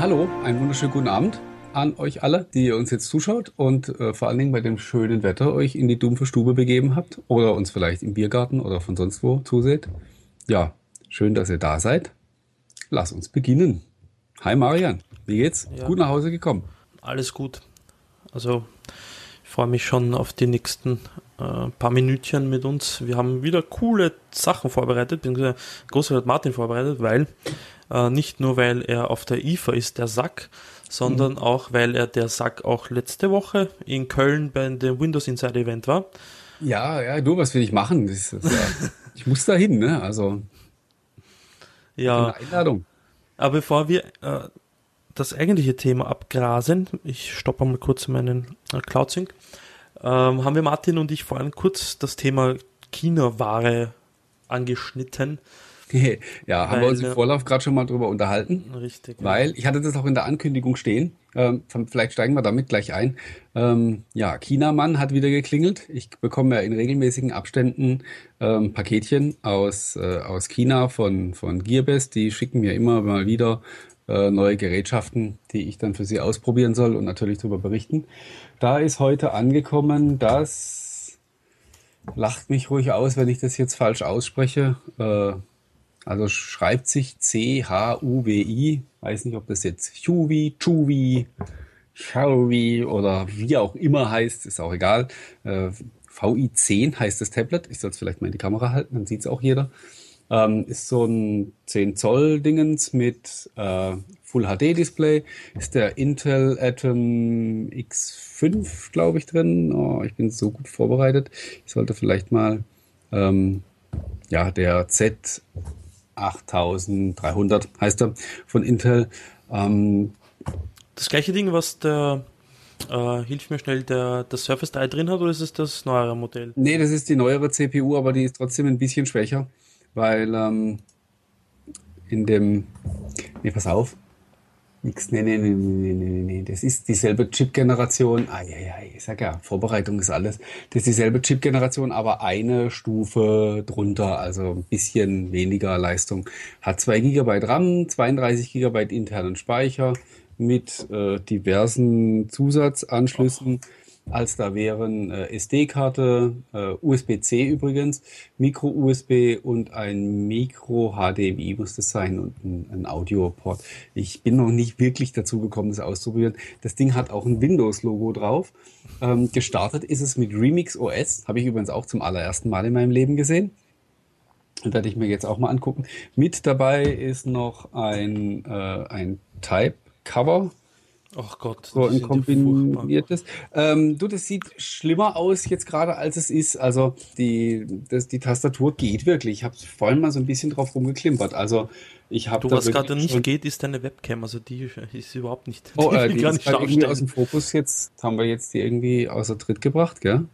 hallo, einen wunderschönen guten Abend an euch alle, die ihr uns jetzt zuschaut und äh, vor allen Dingen bei dem schönen Wetter euch in die dumpfe Stube begeben habt oder uns vielleicht im Biergarten oder von sonst wo zuseht. Ja, schön, dass ihr da seid. Lass uns beginnen. Hi Marian, wie geht's? Ja. Gut nach Hause gekommen? Alles gut. Also ich freue mich schon auf die nächsten äh, paar Minütchen mit uns. Wir haben wieder coole Sachen vorbereitet, beziehungsweise Großvater hat Martin vorbereitet, weil äh, nicht nur weil er auf der IFA ist, der Sack, sondern mhm. auch weil er der Sack auch letzte Woche in Köln bei dem Windows Inside Event war. Ja, ja, du, was will ich machen? Das ist, ja, ich muss da hin, ne? Also ja. Eine Einladung. Aber bevor wir äh, das eigentliche Thema abgrasen, ich stoppe mal kurz meinen äh, Cloud Sync, ähm, haben wir Martin und ich vorhin kurz das Thema China-Ware angeschnitten. Ja, weil, haben wir uns im Vorlauf gerade schon mal drüber unterhalten. Richtig. Weil ich hatte das auch in der Ankündigung stehen. Ähm, vielleicht steigen wir damit gleich ein. Ähm, ja, Chinamann hat wieder geklingelt. Ich bekomme ja in regelmäßigen Abständen ähm, Paketchen aus, äh, aus China von, von Gearbest. Die schicken mir immer mal wieder äh, neue Gerätschaften, die ich dann für sie ausprobieren soll und natürlich darüber berichten. Da ist heute angekommen, dass lacht mich ruhig aus, wenn ich das jetzt falsch ausspreche. Äh, also schreibt sich C-H-U-W-I. Weiß nicht, ob das jetzt Chuwi, Chuwi, Xiaomi oder wie auch immer heißt, ist auch egal. Äh, VI10 heißt das Tablet. Ich soll es vielleicht mal in die Kamera halten, dann sieht es auch jeder. Ähm, ist so ein 10 Zoll Dingens mit äh, Full HD Display. Ist der Intel Atom X5, glaube ich, drin. Oh, ich bin so gut vorbereitet. Ich sollte vielleicht mal ähm, ja, der Z 8300 heißt er von Intel. Ähm, das gleiche Ding, was der, äh, hilf mir schnell, der, der Surface 3 drin hat, oder ist es das neuere Modell? Nee, das ist die neuere CPU, aber die ist trotzdem ein bisschen schwächer, weil ähm, in dem, nee, pass auf, Nix, nee, nee, nee, nee, nee, nee, das ist dieselbe Chip-Generation. Ah, ja, ja, ich sag ja, Vorbereitung ist alles. Das ist dieselbe Chip-Generation, aber eine Stufe drunter, also ein bisschen weniger Leistung. Hat 2 GB RAM, 32 GB internen Speicher mit äh, diversen Zusatzanschlüssen. Oh als da wären äh, SD-Karte, äh, USB-C übrigens, Micro-USB und ein Micro-HDMI muss das sein und ein, ein Audio-Port. Ich bin noch nicht wirklich dazu gekommen, das auszuprobieren. Das Ding hat auch ein Windows-Logo drauf. Ähm, gestartet ist es mit Remix OS, habe ich übrigens auch zum allerersten Mal in meinem Leben gesehen. Werde ich mir jetzt auch mal angucken. Mit dabei ist noch ein, äh, ein Type-Cover Ach Gott. So ein kombiniertes. Ähm, du, das sieht schlimmer aus jetzt gerade, als es ist. Also die, das, die Tastatur geht wirklich. Ich habe vorhin mal so ein bisschen drauf rumgeklimpert. Also ich habe Du, was gerade nicht geht, ist deine Webcam. Also die ist überhaupt nicht. Oh, äh, die, die ist irgendwie aus dem Fokus jetzt. Haben wir jetzt die irgendwie außer Tritt gebracht, gell?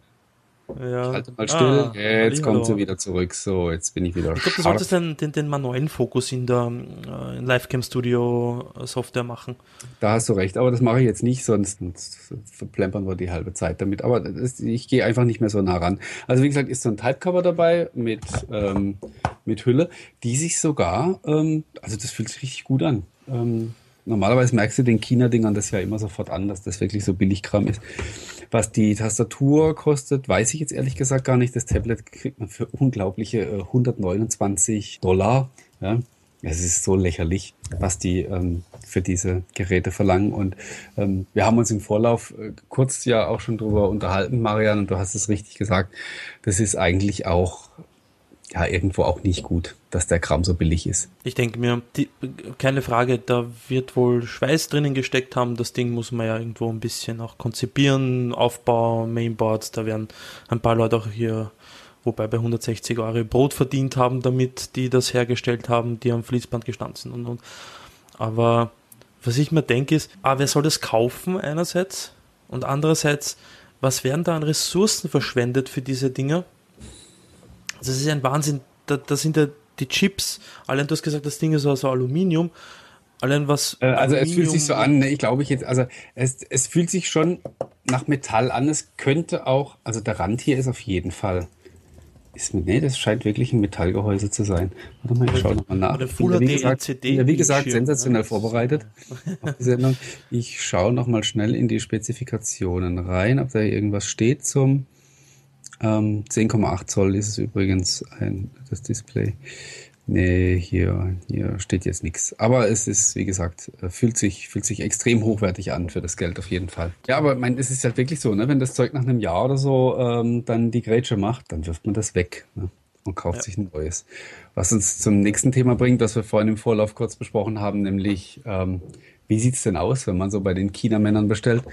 Ja. Halte mal still. Ah, jetzt kommt sie wieder zurück. So, jetzt bin ich wieder Ich glaube, du solltest den, den, den, manuellen Fokus in der äh, in Livecam Studio Software machen. Da hast du recht, aber das mache ich jetzt nicht, sonst verplempern wir die halbe Zeit damit. Aber das, ich gehe einfach nicht mehr so nah ran. Also wie gesagt, ist so ein Typecover dabei mit, ähm, mit Hülle, die sich sogar, ähm, also das fühlt sich richtig gut an. Ähm, normalerweise merkst du den China-Dingern das ja immer sofort an, dass das wirklich so Billigkram ist. Was die Tastatur kostet, weiß ich jetzt ehrlich gesagt gar nicht. Das Tablet kriegt man für unglaubliche äh, 129 Dollar. Ja. Es ist so lächerlich, was die ähm, für diese Geräte verlangen. Und ähm, wir haben uns im Vorlauf äh, kurz ja auch schon drüber unterhalten, Marian, und du hast es richtig gesagt. Das ist eigentlich auch ja irgendwo auch nicht gut, dass der Kram so billig ist. Ich denke mir, die, keine Frage, da wird wohl Schweiß drinnen gesteckt haben. Das Ding muss man ja irgendwo ein bisschen auch konzipieren, Aufbau, Mainboards, da werden ein paar Leute auch hier, wobei bei 160 Euro Brot verdient haben, damit die das hergestellt haben, die am Fließband gestanden sind und und. Aber was ich mir denke ist, ah, wer soll das kaufen einerseits und andererseits, was werden da an Ressourcen verschwendet für diese Dinger? Das ist ein Wahnsinn. Da, da sind ja die Chips, allein du hast gesagt, das Ding ist also Aluminium. Allein was. Äh, also Aluminium es fühlt sich so an, ne, ich glaube ich jetzt, also es, es fühlt sich schon nach Metall an. Es könnte auch, also der Rand hier ist auf jeden Fall Ist nee, das scheint wirklich ein Metallgehäuse zu sein. Warte mal, ich schaue nochmal nach. Oder Full wie gesagt, ja, wie gesagt sensationell ja. vorbereitet. Ich schaue nochmal schnell in die Spezifikationen rein, ob da irgendwas steht zum ähm, 10,8 Zoll ist es übrigens ein, das Display. Nee, hier, hier steht jetzt nichts. Aber es ist, wie gesagt, äh, fühlt sich, fühlt sich extrem hochwertig an für das Geld auf jeden Fall. Ja, aber mein, es ist halt wirklich so, ne? wenn das Zeug nach einem Jahr oder so ähm, dann die Grätsche macht, dann wirft man das weg ne? und kauft ja. sich ein neues. Was uns zum nächsten Thema bringt, was wir vorhin im Vorlauf kurz besprochen haben, nämlich ähm, wie sieht's denn aus, wenn man so bei den China-Männern bestellt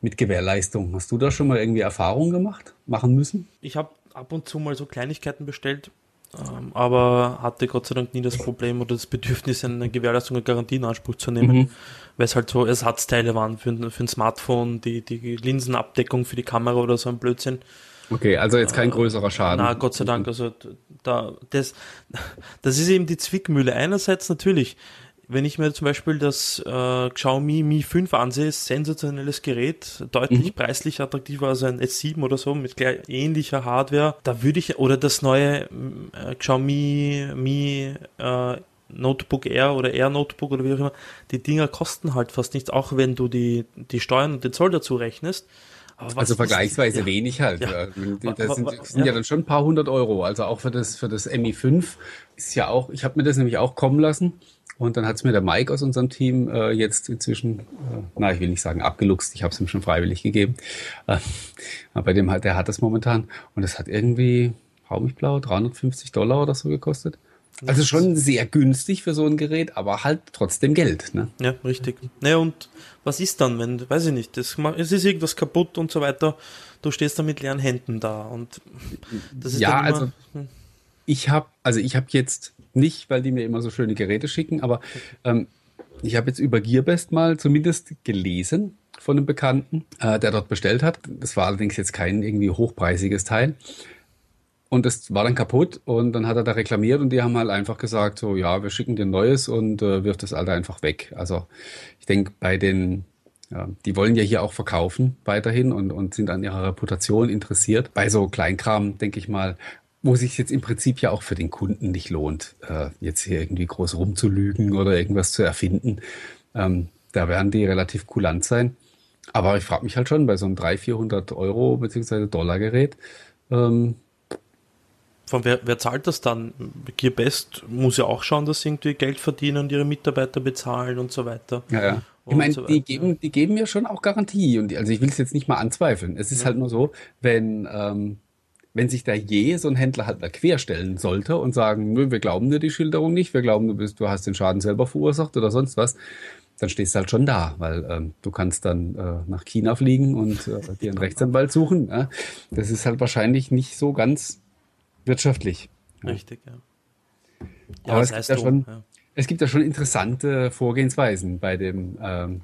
mit Gewährleistung? Hast du da schon mal irgendwie Erfahrungen gemacht, machen müssen? Ich habe ab und zu mal so Kleinigkeiten bestellt, ähm, aber hatte Gott sei Dank nie das Problem oder das Bedürfnis, eine Gewährleistung und Garantie in Anspruch zu nehmen, mhm. weil es halt so Ersatzteile waren für, für ein Smartphone, die, die Linsenabdeckung für die Kamera oder so ein Blödsinn. Okay, also jetzt kein äh, größerer Schaden. Na, Gott sei Dank. Also da, das, das ist eben die Zwickmühle. Einerseits natürlich, wenn ich mir zum Beispiel das äh, Xiaomi Mi 5 ansehe, sensationelles Gerät, deutlich mhm. preislich attraktiver als ein S7 oder so mit gleich ähnlicher Hardware. Da würde ich, oder das neue äh, Xiaomi Mi äh, Notebook Air oder Air Notebook oder wie auch immer, die Dinger kosten halt fast nichts, auch wenn du die, die Steuern und den Zoll dazu rechnest. Also vergleichsweise ja. wenig halt. Ja. Das sind, das sind ja. ja. dann schon ein paar hundert Euro. Also auch für das, für das Mi 5 ist ja auch, ich habe mir das nämlich auch kommen lassen. Und dann hat es mir der Mike aus unserem Team äh, jetzt inzwischen, äh, na, ich will nicht sagen abgeluchst, ich habe es ihm schon freiwillig gegeben. Äh, aber dem hat, der hat das momentan und es hat irgendwie, hau mich blau, 350 Dollar oder so gekostet. Also schon sehr günstig für so ein Gerät, aber halt trotzdem Geld. Ne? Ja, richtig. Naja, und was ist dann, wenn, weiß ich nicht, das, es ist irgendwas kaputt und so weiter, du stehst da mit leeren Händen da und das ist ja, immer, also ich habe, also ich habe jetzt nicht, weil die mir immer so schöne Geräte schicken, aber ähm, ich habe jetzt über Gearbest mal zumindest gelesen von einem Bekannten, äh, der dort bestellt hat. Das war allerdings jetzt kein irgendwie hochpreisiges Teil. Und das war dann kaputt und dann hat er da reklamiert und die haben halt einfach gesagt, so ja, wir schicken dir ein neues und äh, wirft das alte einfach weg. Also ich denke, bei den, ja, die wollen ja hier auch verkaufen weiterhin und, und sind an ihrer Reputation interessiert. Bei so Kleinkram, denke ich mal, wo sich jetzt im Prinzip ja auch für den Kunden nicht lohnt, äh, jetzt hier irgendwie groß rumzulügen oder irgendwas zu erfinden. Ähm, da werden die relativ kulant sein. Aber ich frage mich halt schon, bei so einem 300, 400 Euro bzw. Dollar Gerät. Ähm, Von wer, wer zahlt das dann? Gearbest muss ja auch schauen, dass sie irgendwie Geld verdienen und ihre Mitarbeiter bezahlen und so weiter. Ja, ja. Ich meine, so die geben, die geben ja schon auch Garantie. Und die, also ich will es jetzt nicht mal anzweifeln. Es ist ja. halt nur so, wenn ähm, wenn sich da je so ein Händler halt mal querstellen sollte und sagen, nö, wir glauben dir die Schilderung nicht, wir glauben, du bist, du hast den Schaden selber verursacht oder sonst was, dann stehst du halt schon da, weil ähm, du kannst dann äh, nach China fliegen und äh, dir einen Rechtsanwalt suchen. Ja? Das ist halt wahrscheinlich nicht so ganz wirtschaftlich. Ja? Richtig, ja. ja Aber es gibt, ja schon, es gibt ja schon interessante Vorgehensweisen bei dem ähm,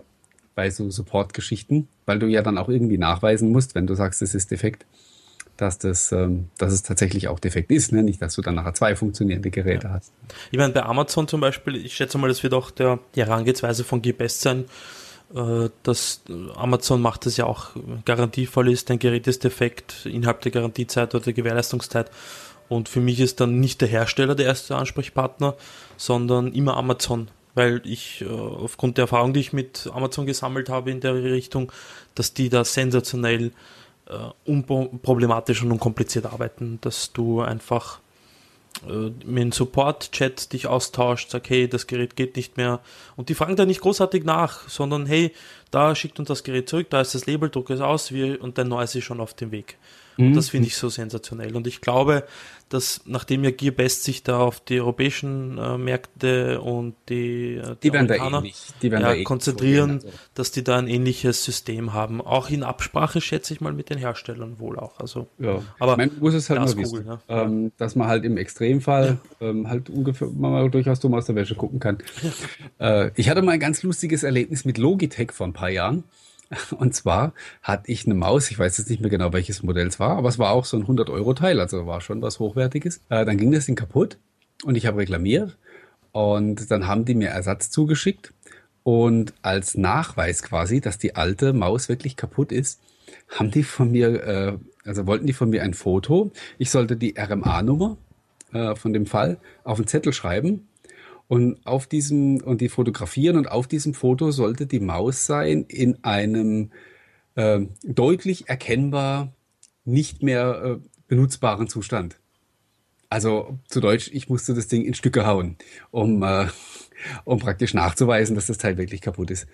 bei so Support-Geschichten, weil du ja dann auch irgendwie nachweisen musst, wenn du sagst, es ist defekt dass das, ähm, dass es tatsächlich auch defekt ist, ne? nicht, dass du dann nachher zwei funktionierende Geräte ja. hast. Ich meine, bei Amazon zum Beispiel, ich schätze mal, das wird auch der, die Herangehensweise von GBest sein, äh, dass Amazon macht das ja auch garantievoll ist, dein Gerät ist defekt innerhalb der Garantiezeit oder der Gewährleistungszeit. Und für mich ist dann nicht der Hersteller der erste Ansprechpartner, sondern immer Amazon, weil ich äh, aufgrund der Erfahrung, die ich mit Amazon gesammelt habe in der Richtung, dass die da sensationell unproblematisch und unkompliziert arbeiten, dass du einfach äh, mit dem Support-Chat dich austauscht, sag, hey, das Gerät geht nicht mehr. Und die fragen da nicht großartig nach, sondern hey, da schickt uns das Gerät zurück, da ist das Label, druck es aus wir, und dein neues ist schon auf dem Weg. Mhm. das finde ich so sensationell. Und ich glaube, dass nachdem ja Gearbest sich da auf die europäischen äh, Märkte und die, äh, die, die Amerikaner die ja, konzentrieren, also. dass die da ein ähnliches System haben. Auch in Absprache, schätze ich mal, mit den Herstellern wohl auch. Also, ja. aber man muss es halt nur wissen, ne? ähm, dass man halt im Extremfall ja. ähm, halt ungefähr mal durchaus dumm aus der Wäsche gucken kann. äh, ich hatte mal ein ganz lustiges Erlebnis mit Logitech vor ein paar Jahren. Und zwar hatte ich eine Maus, ich weiß jetzt nicht mehr genau, welches Modell es war, aber es war auch so ein 100-Euro-Teil, also war schon was Hochwertiges. Äh, dann ging das Ding kaputt und ich habe reklamiert und dann haben die mir Ersatz zugeschickt und als Nachweis quasi, dass die alte Maus wirklich kaputt ist, haben die von mir, äh, also wollten die von mir ein Foto. Ich sollte die RMA-Nummer äh, von dem Fall auf einen Zettel schreiben und auf diesem und die fotografieren und auf diesem Foto sollte die Maus sein in einem äh, deutlich erkennbar nicht mehr äh, benutzbaren Zustand. Also zu Deutsch, ich musste das Ding in Stücke hauen, um, äh, um praktisch nachzuweisen, dass das Teil wirklich kaputt ist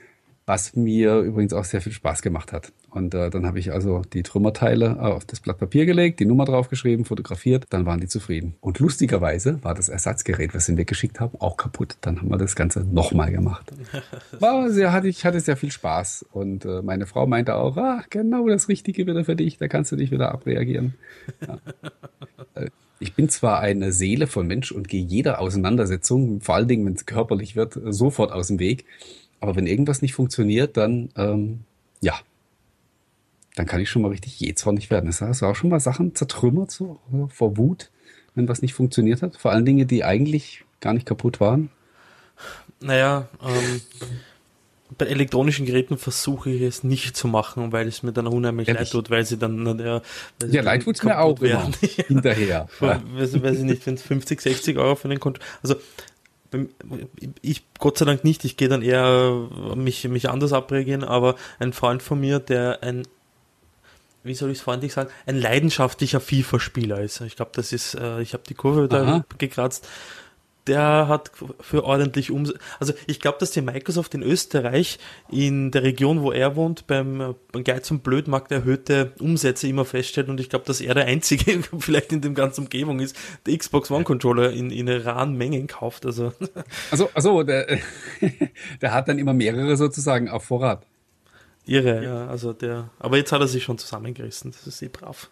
was mir übrigens auch sehr viel Spaß gemacht hat. Und äh, dann habe ich also die Trümmerteile auf das Blatt Papier gelegt, die Nummer draufgeschrieben, fotografiert, dann waren die zufrieden. Und lustigerweise war das Ersatzgerät, was sie mir geschickt haben, auch kaputt. Dann haben wir das Ganze nochmal gemacht. War sehr, hatte, ich hatte sehr viel Spaß. Und äh, meine Frau meinte auch, ah, genau das Richtige wieder für dich, da kannst du dich wieder abreagieren. Ja. Äh, ich bin zwar eine Seele von Mensch und gehe jeder Auseinandersetzung, vor allen Dingen, wenn es körperlich wird, sofort aus dem Weg. Aber wenn irgendwas nicht funktioniert, dann ähm, ja, dann kann ich schon mal richtig jähzornig werden. Das hast du auch schon mal Sachen zertrümmert so vor Wut, wenn was nicht funktioniert hat. Vor allen Dingen, die eigentlich gar nicht kaputt waren. Naja, ähm, bei elektronischen Geräten versuche ich es nicht zu machen, weil es mir dann unheimlich Ehrlich? leid tut, weil sie dann ja, ja leid tut es mir auch werden. hinterher. ja. Weiß, weiß ich nicht, wenn es 50, 60 Euro für den Konto. Also ich Gott sei Dank nicht, ich gehe dann eher mich, mich anders abreagieren, aber ein Freund von mir, der ein, wie soll ich es freundlich sagen, ein leidenschaftlicher FIFA-Spieler ist. Ich glaube, das ist, äh, ich habe die Kurve da gekratzt der hat für ordentlich Umsatz. Also ich glaube, dass die Microsoft in Österreich, in der Region, wo er wohnt, beim, beim Geiz und Blödmarkt erhöhte Umsätze immer feststellt und ich glaube, dass er der Einzige vielleicht in dem ganzen Umgebung ist, der Xbox One Controller in, in raren Mengen kauft. Also, also, also der, der hat dann immer mehrere sozusagen auf Vorrat. Irre, ja, also der, aber jetzt hat er sich schon zusammengerissen, das ist eh brav.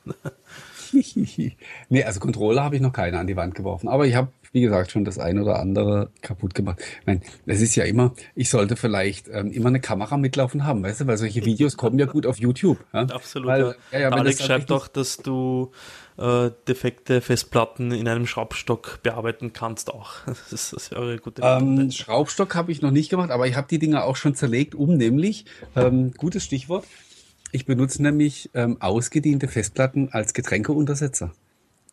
nee, also Controller habe ich noch keine an die Wand geworfen, aber ich habe wie gesagt, schon das ein oder andere kaputt gemacht. Ich meine, es ist ja immer, ich sollte vielleicht ähm, immer eine Kamera mitlaufen haben, weißt du, weil solche Videos kommen ja gut auf YouTube. Ja? Absolut. Weil, ja. Ja, Alex schreibt doch, dass du äh, defekte Festplatten in einem Schraubstock bearbeiten kannst auch. Das ist, das wäre eine gute ähm, Schraubstock habe ich noch nicht gemacht, aber ich habe die Dinger auch schon zerlegt, um nämlich, ähm, gutes Stichwort, ich benutze nämlich ähm, ausgediente Festplatten als Getränkeuntersetzer.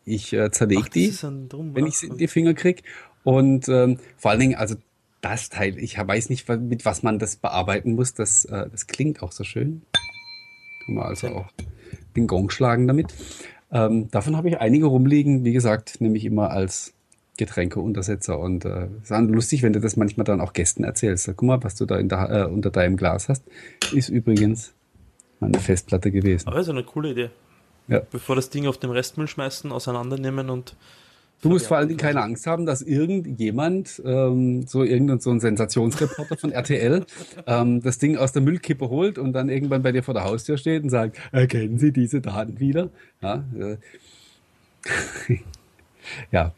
Ich äh, zerlege die, Drum, wenn ich sie in die Finger krieg. Und ähm, vor allen Dingen, also das Teil, ich weiß nicht, mit was man das bearbeiten muss. Das, äh, das klingt auch so schön. Kann man also auch den Gong schlagen damit. Ähm, davon habe ich einige rumliegen, wie gesagt, nämlich immer als Getränkeuntersetzer. Und äh, ist lustig, wenn du das manchmal dann auch Gästen erzählst. Guck mal, was du da der, äh, unter deinem Glas hast, ist übrigens meine Festplatte gewesen. Aber ist eine coole Idee. Ja. Bevor das Ding auf den Restmüll schmeißen, auseinandernehmen und. Du musst vor allen Dingen keine Angst haben, dass irgendjemand, ähm, so irgendein so ein Sensationsreporter von RTL, ähm, das Ding aus der Müllkippe holt und dann irgendwann bei dir vor der Haustür steht und sagt, erkennen Sie diese Daten wieder? Ja. Äh, ja.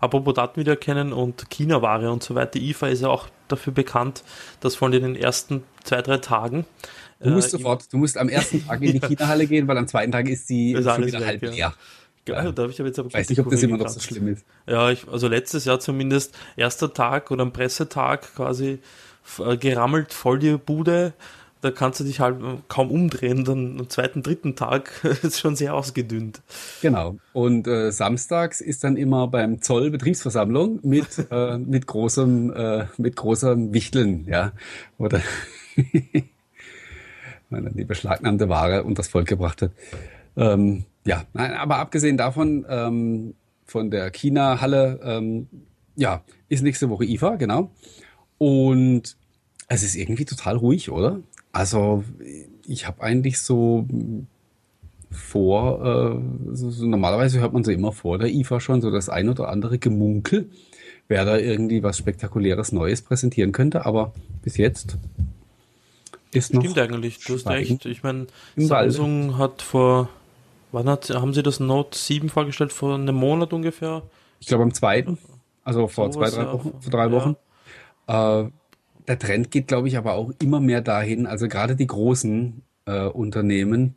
Apropos Daten wiedererkennen und China-Ware und so weiter. IFA ist ja auch dafür bekannt, dass von den ersten zwei, drei Tagen Du musst äh, sofort, du musst am ersten Tag in die China-Halle gehen, weil am zweiten Tag ist sie ist schon wieder weg, halb leer. Ja. da habe ich aber jetzt aber Weiß nicht, ob das immer noch so schlimm ist. Ja, ich, also letztes Jahr zumindest, erster Tag oder am Pressetag quasi äh, gerammelt, voll die Bude. Da kannst du dich halt kaum umdrehen. Dann am zweiten, dritten Tag ist schon sehr ausgedünnt. Genau. Und äh, samstags ist dann immer beim Zoll Betriebsversammlung mit, äh, mit großem, äh, mit großem Wichteln, ja. Oder meine, die beschlagnahmte Ware und das Volk gebracht hat. Ähm, ja, nein, aber abgesehen davon, ähm, von der China-Halle, ähm, ja, ist nächste Woche IFA, genau. Und es ist irgendwie total ruhig, oder? Also ich habe eigentlich so vor, äh, so, normalerweise hört man so immer vor der IFA schon so das ein oder andere Gemunkel, wer da irgendwie was Spektakuläres Neues präsentieren könnte, aber bis jetzt ist noch. Stimmt eigentlich, du hast recht. Ich meine, Samsung hat vor, wann hat, haben sie das Note 7 vorgestellt? Vor einem Monat ungefähr? Ich glaube am zweiten, also vor so zwei, drei Wochen, vor drei Wochen. Ja. Äh, der Trend geht, glaube ich, aber auch immer mehr dahin, also gerade die großen äh, Unternehmen,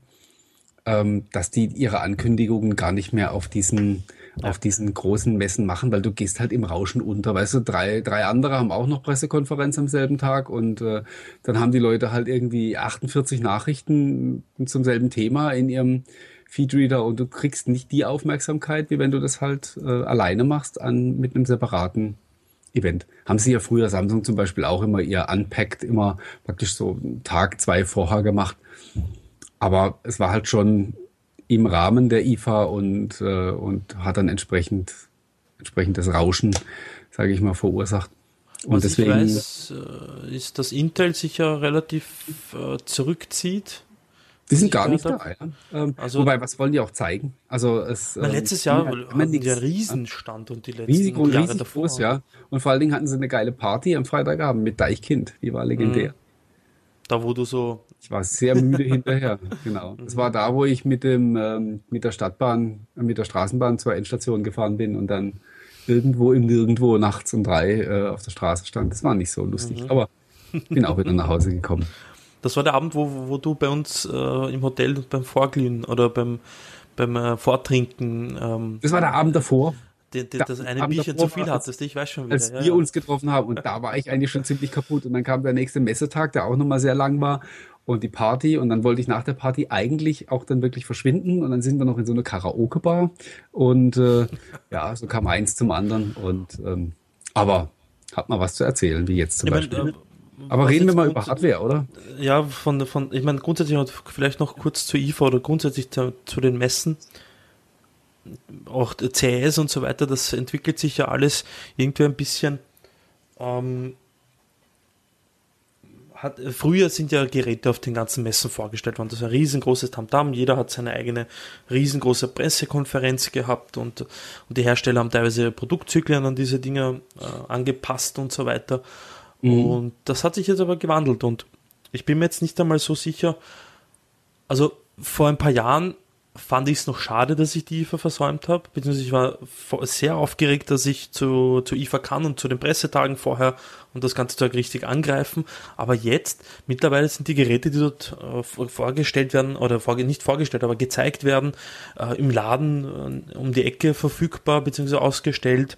ähm, dass die ihre Ankündigungen gar nicht mehr auf diesen auf diesen großen Messen machen, weil du gehst halt im Rauschen unter. Weißt du, drei, drei andere haben auch noch Pressekonferenz am selben Tag und äh, dann haben die Leute halt irgendwie 48 Nachrichten zum selben Thema in ihrem Feedreader und du kriegst nicht die Aufmerksamkeit, wie wenn du das halt äh, alleine machst an mit einem separaten Event. Haben sie ja früher Samsung zum Beispiel auch immer ihr Unpacked immer praktisch so einen Tag, zwei vorher gemacht. Aber es war halt schon im Rahmen der IFA und, äh, und hat dann entsprechend, entsprechend das Rauschen, sage ich mal, verursacht. Und Was deswegen ich weiß, äh, ist, dass Intel sich ja relativ äh, zurückzieht die sind gar nicht da. Ja. Ähm, also, wobei, was wollen die auch zeigen? Also es, ähm, letztes Jahr hatten die einen Riesenstand und die letzten riesig und Jahre riesig davor. Groß, ja. Und vor allen Dingen hatten sie eine geile Party am Freitagabend mit Deichkind. Die war legendär. Mhm. Da, wo du so. Ich war sehr müde hinterher, genau. Das war da, wo ich mit dem, ähm, mit der Stadtbahn, mit der Straßenbahn zur Endstation gefahren bin und dann irgendwo im Nirgendwo nachts um drei äh, auf der Straße stand. Das war nicht so lustig, mhm. aber bin auch wieder nach Hause gekommen. Das war der Abend, wo, wo du bei uns äh, im Hotel beim Vorglühen oder beim, beim äh, Vortrinken. Ähm, das war der Abend davor. Die, die, das eine Bierchen davor, zu viel hattest, ich weiß schon wieder. Als ja, wir uns getroffen haben und da war ich eigentlich schon ziemlich kaputt. Und dann kam der nächste Messetag, der auch nochmal sehr lang war und die Party und dann wollte ich nach der Party eigentlich auch dann wirklich verschwinden und dann sind wir noch in so eine Karaoke-Bar und äh, ja, so kam eins zum anderen und ähm, aber hat mal was zu erzählen, wie jetzt zum ich Beispiel. Mein, äh, aber reden wir mal über Hardware, oder? Ja, von, von ich meine, grundsätzlich vielleicht noch kurz zur IFA oder grundsätzlich zu, zu den Messen. Auch CS und so weiter, das entwickelt sich ja alles irgendwie ein bisschen. Ähm, hat, früher sind ja Geräte auf den ganzen Messen vorgestellt worden. Das ist ein riesengroßes Tamtam. Jeder hat seine eigene riesengroße Pressekonferenz gehabt und, und die Hersteller haben teilweise Produktzyklen an diese Dinge äh, angepasst und so weiter. Mhm. Und das hat sich jetzt aber gewandelt und ich bin mir jetzt nicht einmal so sicher. Also vor ein paar Jahren fand ich es noch schade, dass ich die IFA versäumt habe, beziehungsweise ich war sehr aufgeregt, dass ich zu, zu IFA kann und zu den Pressetagen vorher und das ganze Zeug richtig angreifen. Aber jetzt, mittlerweile sind die Geräte, die dort äh, vorgestellt werden, oder vor, nicht vorgestellt, aber gezeigt werden, äh, im Laden äh, um die Ecke verfügbar, beziehungsweise ausgestellt.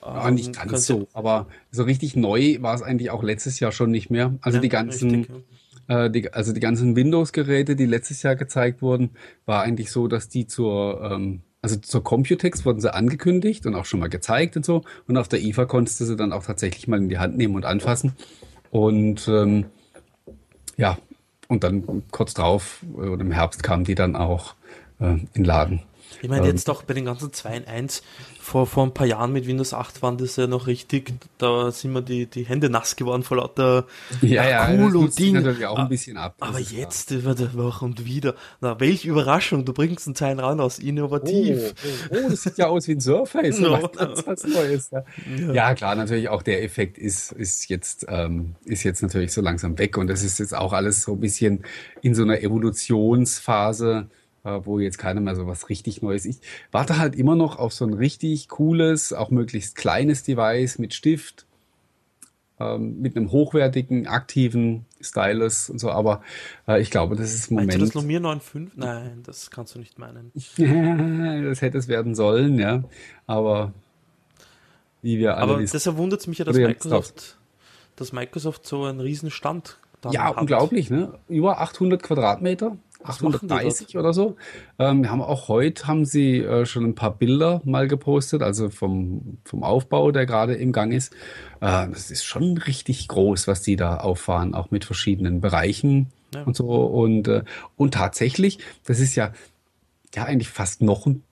Ja, nicht ganz so, aber so richtig neu war es eigentlich auch letztes Jahr schon nicht mehr. Also ja, die ganzen, richtig, ja. Äh, die, also die ganzen Windows-Geräte, die letztes Jahr gezeigt wurden, war eigentlich so, dass die zur, ähm, also zur Computex wurden sie angekündigt und auch schon mal gezeigt und so. Und auf der IFA konntest du sie dann auch tatsächlich mal in die Hand nehmen und anfassen. Und ähm, ja, und dann kurz drauf, oder im Herbst kamen die dann auch äh, in Laden. Ich meine, jetzt ähm, doch bei den ganzen 2 in 1 vor, vor ein paar Jahren mit Windows 8 waren das ja noch richtig, da sind mir die, die Hände nass geworden vor lauter ja, ja, cool und Ding. natürlich auch ein bisschen ab. Aber jetzt klar. wird Woche und wieder. Na, welche Überraschung, du bringst einen Zeilen ran aus innovativ. Oh, oh, oh, das sieht ja aus wie ein Surface. no. was, was Neues. Ja. Ja. ja. klar, natürlich auch der Effekt ist, ist jetzt, ähm, ist jetzt natürlich so langsam weg und das ist jetzt auch alles so ein bisschen in so einer Evolutionsphase äh, wo jetzt keiner mehr so was richtig Neues. Ich warte halt immer noch auf so ein richtig cooles, auch möglichst kleines Device mit Stift, ähm, mit einem hochwertigen, aktiven Stylus und so, aber äh, ich glaube, das ist im Moment. Meinst du das Lumia 9.5? Nein, das kannst du nicht meinen. das hätte es werden sollen, ja, aber wie wir alle Aber deshalb wundert es mich ja, dass Microsoft, dass Microsoft so einen riesen Stand ja, hat. unglaublich, ne? Über 800 Quadratmeter 830 oder so. Ähm, wir haben auch heute haben sie äh, schon ein paar Bilder mal gepostet, also vom, vom Aufbau, der gerade im Gang ist. Äh, das ist schon richtig groß, was die da auffahren, auch mit verschiedenen Bereichen ja. und so. Und, äh, und tatsächlich, das ist ja, ja eigentlich fast noch ein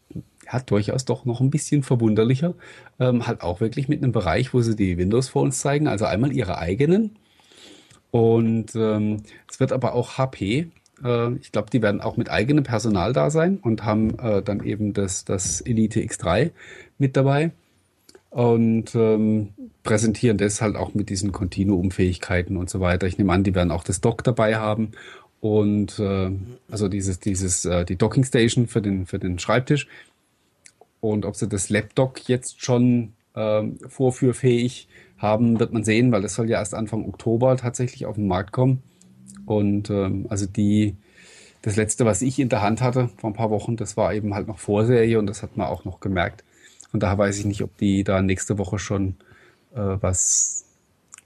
ja, durchaus doch noch ein bisschen verwunderlicher. Ähm, halt auch wirklich mit einem Bereich, wo sie die Windows Phones zeigen, also einmal ihre eigenen. Und ähm, es wird aber auch HP ich glaube, die werden auch mit eigenem Personal da sein und haben äh, dann eben das, das Elite X3 mit dabei und ähm, präsentieren das halt auch mit diesen Continuum-Fähigkeiten und so weiter. Ich nehme an, die werden auch das Dock dabei haben und äh, also dieses, dieses, äh, die Docking Station für den, für den Schreibtisch. Und ob sie das Laptop jetzt schon äh, vorführfähig haben, wird man sehen, weil das soll ja erst Anfang Oktober tatsächlich auf den Markt kommen. Und ähm, also die, das letzte, was ich in der Hand hatte vor ein paar Wochen, das war eben halt noch Vorserie und das hat man auch noch gemerkt, Und daher weiß ich nicht, ob die da nächste Woche schon äh, was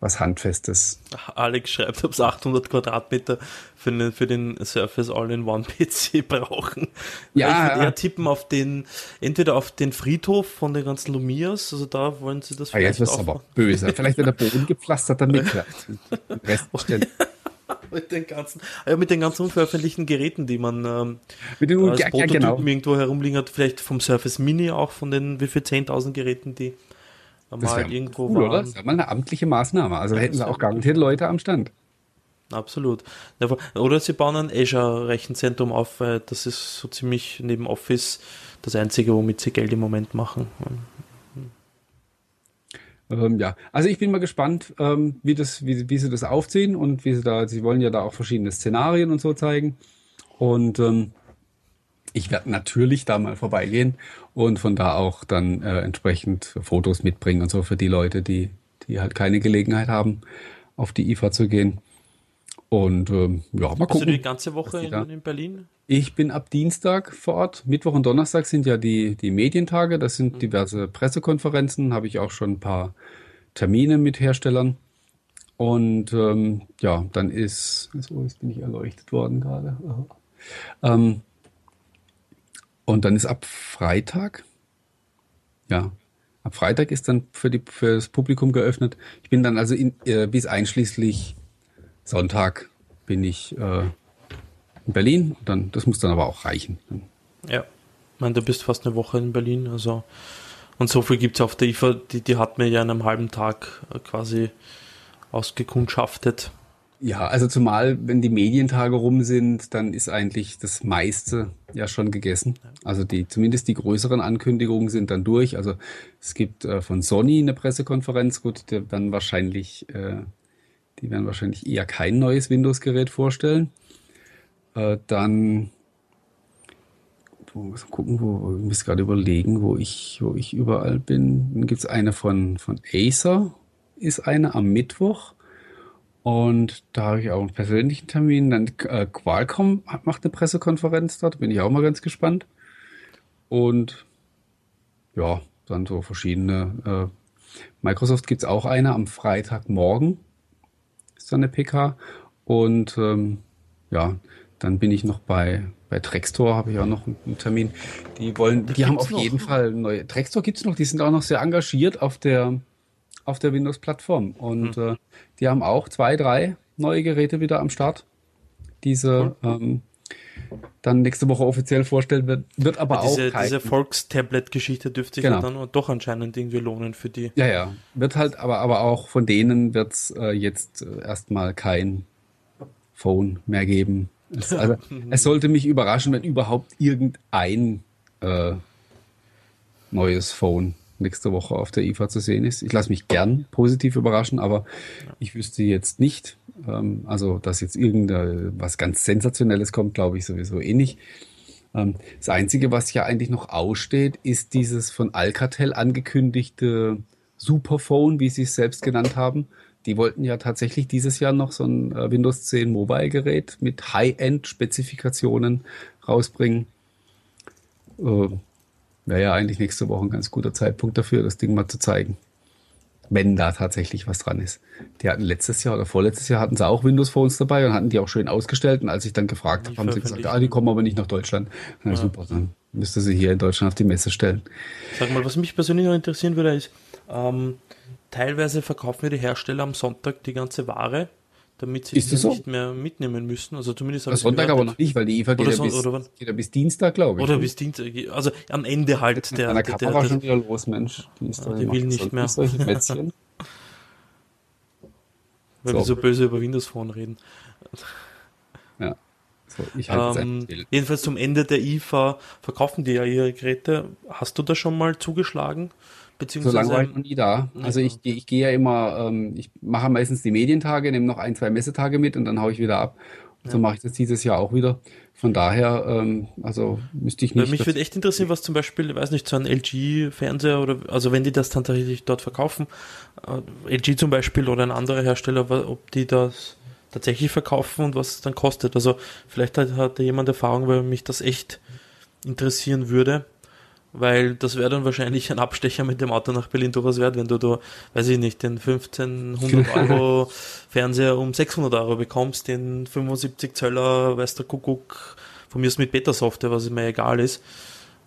was Handfestes. Alex schreibt, ob es 800 Quadratmeter für den, für den Surface All-in-One-PC brauchen. Ja. Ich würde eher tippen auf den, entweder auf den Friedhof von den ganzen Lumias, also da wollen sie das ah, vielleicht. jetzt wird aber böse. Vielleicht wird der Boden gepflastert, damit mit den ganzen, ja, mit den ganzen unveröffentlichten Geräten, die man ähm, mit den, als ja, Prototypen genau. irgendwo herumliegen hat, vielleicht vom Surface Mini auch von den wie viel 10.000 Geräten, die mal irgendwo cool, waren. Oder? Das wäre mal eine amtliche Maßnahme. Also ja, hätten sie auch garantiert Leute am Stand. Absolut. Oder sie bauen ein Azure-Rechenzentrum auf, weil das ist so ziemlich neben Office das einzige, womit sie Geld im Moment machen. Ähm, ja, also ich bin mal gespannt, ähm, wie, das, wie, wie sie das aufziehen und wie sie da, sie wollen ja da auch verschiedene Szenarien und so zeigen. Und ähm, ich werde natürlich da mal vorbeigehen und von da auch dann äh, entsprechend Fotos mitbringen und so für die Leute, die, die halt keine Gelegenheit haben, auf die IFA zu gehen. Und ähm, ja, mal gucken. Bist du die ganze Woche in, in, Berlin? Ich bin ab Dienstag vor Ort. Mittwoch und Donnerstag sind ja die, die Medientage. Das sind mhm. diverse Pressekonferenzen. Habe ich auch schon ein paar Termine mit Herstellern. Und ähm, ja, dann ist, so, jetzt bin ich erleuchtet worden gerade. Ähm, und dann ist ab Freitag, ja, ab Freitag ist dann für, die, für das Publikum geöffnet. Ich bin dann also in, äh, bis einschließlich Sonntag bin ich äh, in Berlin. Dann, das muss dann aber auch reichen. Ja, ich meine, du bist fast eine Woche in Berlin, also und so viel gibt es auf der IFA, die, die hat mir ja in einem halben Tag äh, quasi ausgekundschaftet. Ja, also zumal, wenn die Medientage rum sind, dann ist eigentlich das meiste ja schon gegessen. Also die, zumindest die größeren Ankündigungen sind dann durch. Also es gibt äh, von Sony eine Pressekonferenz, gut, die werden wahrscheinlich, äh, die werden wahrscheinlich eher kein neues Windows-Gerät vorstellen. Äh, dann muss gucken, wo ich muss gerade überlegen, wo ich, wo ich überall bin. Dann gibt's eine von, von Acer, ist eine am Mittwoch. Und da habe ich auch einen persönlichen Termin. Dann äh, Qualcomm macht eine Pressekonferenz dort, bin ich auch mal ganz gespannt. Und ja, dann so verschiedene. Äh, Microsoft gibt's auch eine am Freitagmorgen. Ist dann eine PK. Und ähm, ja, dann bin ich noch bei, bei Trextor, habe ich auch noch einen Termin. Die wollen, da die haben auf noch. jeden Fall neue. Trextor gibt's noch, die sind auch noch sehr engagiert auf der auf der Windows-Plattform. Und mhm. äh, die haben auch zwei, drei neue Geräte wieder am Start. Diese mhm. ähm, dann nächste Woche offiziell vorstellen wird, wird aber ja, diese, auch kein, diese Volkstablet-Geschichte dürfte sich genau. dann doch anscheinend irgendwie lohnen für die. Ja, ja. Wird halt, aber, aber auch von denen wird es äh, jetzt äh, erstmal kein Phone mehr geben. Es, also, es sollte mich überraschen, wenn überhaupt irgendein äh, neues Phone nächste Woche auf der IFA zu sehen ist. Ich lasse mich gern positiv überraschen, aber ich wüsste jetzt nicht, ähm, also dass jetzt irgendwas ganz Sensationelles kommt, glaube ich sowieso eh nicht. Ähm, das Einzige, was ja eigentlich noch aussteht, ist dieses von Alcatel angekündigte Superphone, wie sie es selbst genannt haben. Die wollten ja tatsächlich dieses Jahr noch so ein äh, Windows 10 Mobile-Gerät mit High-End-Spezifikationen rausbringen. Äh, wäre ja eigentlich nächste Woche ein ganz guter Zeitpunkt dafür, das Ding mal zu zeigen. Wenn da tatsächlich was dran ist. Die hatten letztes Jahr oder vorletztes Jahr hatten sie auch Windows Phones dabei und hatten die auch schön ausgestellt. Und als ich dann gefragt habe, haben sie gesagt, ah, die kommen aber nicht nach Deutschland. Na, ja. super, dann müsste sie hier in Deutschland auf die Messe stellen. Sag mal, was mich persönlich noch interessieren würde, ist, ähm, teilweise verkaufen wir die Hersteller am Sonntag die ganze Ware damit sie ist das so? nicht mehr mitnehmen müssen. Also zumindest am Sonntag aber noch nicht, weil die IFA geht, ja, bis, geht ja bis Dienstag, glaube ich. Oder ne? bis Dienstag, also am Ende halt der. Kamera der, der, schon wieder los, Mensch. Die, ist die will nicht mehr. Solche Mätzchen. weil so. wir so böse über Windows Phone reden. Ja. So, ich halt ähm, jedenfalls zum Ende der IFA verkaufen die ja ihre Geräte. Hast du da schon mal zugeschlagen? Beziehungsweise, so lange war ich noch nie da. Also ich, ich gehe ja immer, ähm, ich mache meistens die Medientage, nehme noch ein, zwei Messetage mit und dann haue ich wieder ab. So mache ich das dieses Jahr auch wieder. Von daher, ähm, also müsste ich nicht. Mich würde echt interessieren, was zum Beispiel, ich weiß nicht, so ein LG-Fernseher oder, also wenn die das dann tatsächlich dort verkaufen, äh, LG zum Beispiel oder ein anderer Hersteller, ob die das tatsächlich verkaufen und was es dann kostet. Also vielleicht hat, hat jemand Erfahrung, weil mich das echt interessieren würde. Weil das wäre dann wahrscheinlich ein Abstecher mit dem Auto nach Berlin durchaus wert, wenn du da, weiß ich nicht, den 1500 Euro Fernseher um 600 Euro bekommst, den 75 Zöller, weiß der Kuckuck, von mir ist mit Beta-Software, was mir egal ist.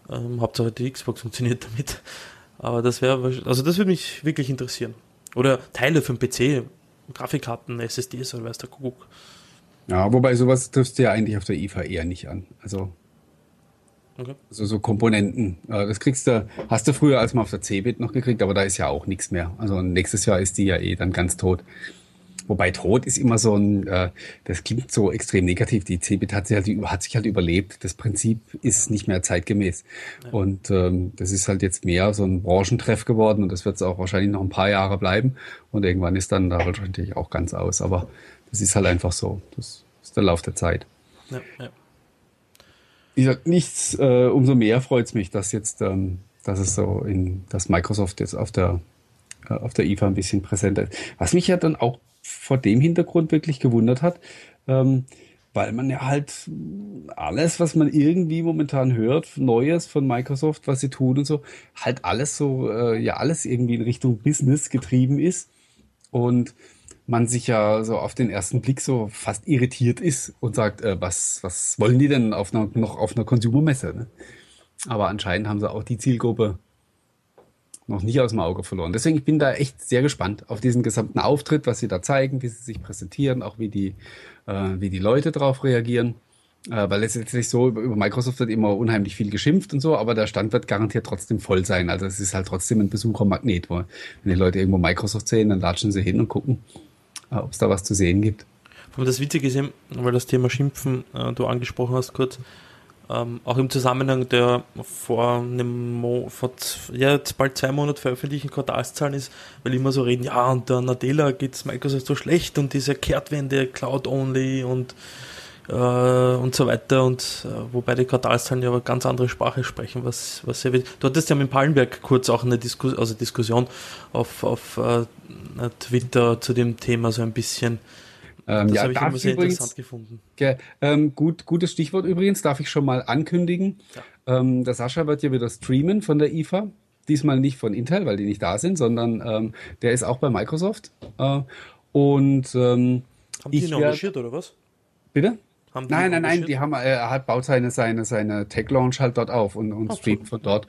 Ähm, Hauptsache die Xbox funktioniert damit. Aber das wäre, also das würde mich wirklich interessieren. Oder Teile für den PC, Grafikkarten, SSDs oder weiß der Kuckuck. Ja, wobei sowas triffst du ja eigentlich auf der IFA eher nicht an. Also, okay. also so Komponenten. Das kriegst du, hast du früher als mal auf der CeBIT noch gekriegt, aber da ist ja auch nichts mehr. Also nächstes Jahr ist die ja eh dann ganz tot. Wobei tot ist immer so ein, äh, das klingt so extrem negativ. Die CeBIT hat sich halt, hat sich halt überlebt. Das Prinzip ist nicht mehr zeitgemäß. Ja. Und ähm, das ist halt jetzt mehr so ein Branchentreff geworden und das wird es auch wahrscheinlich noch ein paar Jahre bleiben. Und irgendwann ist dann da wahrscheinlich auch ganz aus. Aber das ist halt einfach so. Das ist der Lauf der Zeit. Ja, ja. Ich sag nichts, äh, umso mehr freut es mich, dass jetzt, ähm, dass es so in, dass Microsoft jetzt auf der äh, auf der IFA ein bisschen präsenter ist. Was mich ja dann auch vor dem Hintergrund wirklich gewundert hat, ähm, weil man ja halt alles, was man irgendwie momentan hört, Neues von Microsoft, was sie tun und so, halt alles so, äh, ja, alles irgendwie in Richtung Business getrieben ist und man sich ja so auf den ersten Blick so fast irritiert ist und sagt, äh, was, was wollen die denn auf einer, noch auf einer Konsumermesse? Ne? Aber anscheinend haben sie auch die Zielgruppe noch nicht aus dem Auge verloren. Deswegen ich bin da echt sehr gespannt auf diesen gesamten Auftritt, was sie da zeigen, wie sie sich präsentieren, auch wie die, äh, wie die Leute darauf reagieren. Äh, weil letztendlich so über, Microsoft wird immer unheimlich viel geschimpft und so, aber der Stand wird garantiert trotzdem voll sein. Also es ist halt trotzdem ein Besuchermagnet, wo wenn die Leute irgendwo Microsoft sehen, dann latschen sie hin und gucken, ob es da was zu sehen gibt. Das Witzige ist eben, weil das Thema Schimpfen äh, du angesprochen hast kurz, ähm, auch im Zusammenhang der vor einem Mo vor ja, jetzt bald zwei Monaten veröffentlichten Quartalszahlen ist, weil immer so reden, ja, und der Nadella geht es Microsoft so schlecht und diese Kehrtwende, Cloud-Only und, äh, und so weiter. Und äh, wobei die Quartalszahlen ja aber ganz andere Sprache sprechen, was, was sehr wichtig Du hattest ja mit Pallenberg kurz auch eine Diskus also Diskussion auf, auf äh, Twitter zu dem Thema so ein bisschen ähm, das ja, habe ich immer sehr übrigens, interessant gefunden. Okay, ähm, gut, gutes Stichwort übrigens, darf ich schon mal ankündigen. Ja. Ähm, der Sascha wird ja wieder streamen von der IFA. Diesmal nicht von Intel, weil die nicht da sind, sondern ähm, der ist auch bei Microsoft. Äh, und ähm, haben die ihn engagiert oder was? Bitte? Nein, nein, nein, die haben, er hat baut seine, seine, seine Tech Launch halt dort auf und, und streamt von dort.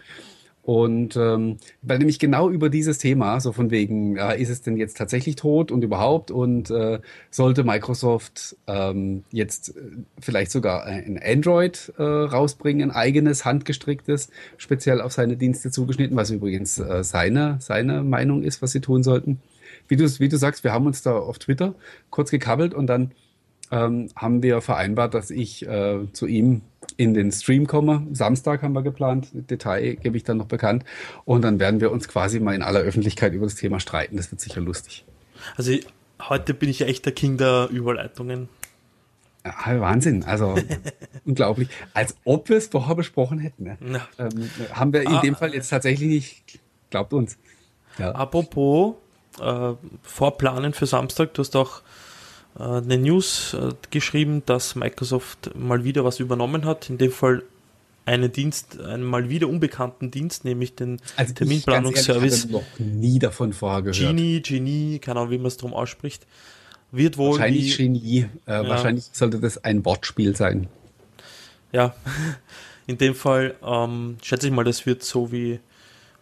Und ähm, weil nämlich genau über dieses Thema, so von wegen, äh, ist es denn jetzt tatsächlich tot und überhaupt und äh, sollte Microsoft ähm, jetzt äh, vielleicht sogar ein Android äh, rausbringen, ein eigenes, handgestricktes, speziell auf seine Dienste zugeschnitten, was übrigens äh, seine, seine Meinung ist, was sie tun sollten. Wie du, wie du sagst, wir haben uns da auf Twitter kurz gekabbelt und dann ähm, haben wir vereinbart, dass ich äh, zu ihm in den Stream komme. Samstag haben wir geplant. Detail gebe ich dann noch bekannt. Und dann werden wir uns quasi mal in aller Öffentlichkeit über das Thema streiten. Das wird sicher lustig. Also heute bin ich ja echt der King der Überleitungen. Ja, Wahnsinn, also unglaublich. Als ob wir es vorher besprochen hätten. Ne? Ja. Ähm, haben wir in ah, dem Fall jetzt tatsächlich nicht, glaubt uns. Ja. Apropos äh, Vorplanen für Samstag, du hast auch eine News äh, geschrieben, dass Microsoft mal wieder was übernommen hat. In dem Fall einen Dienst, einen mal wieder unbekannten Dienst, nämlich den also Terminplanungsservice. Ich noch nie davon vorher gehört. Genie, Genie, keine Ahnung, wie man es drum ausspricht. Wird wohl. Wahrscheinlich die, Genie. Äh, ja. Wahrscheinlich sollte das ein Wortspiel sein. Ja, in dem Fall ähm, schätze ich mal, das wird so wie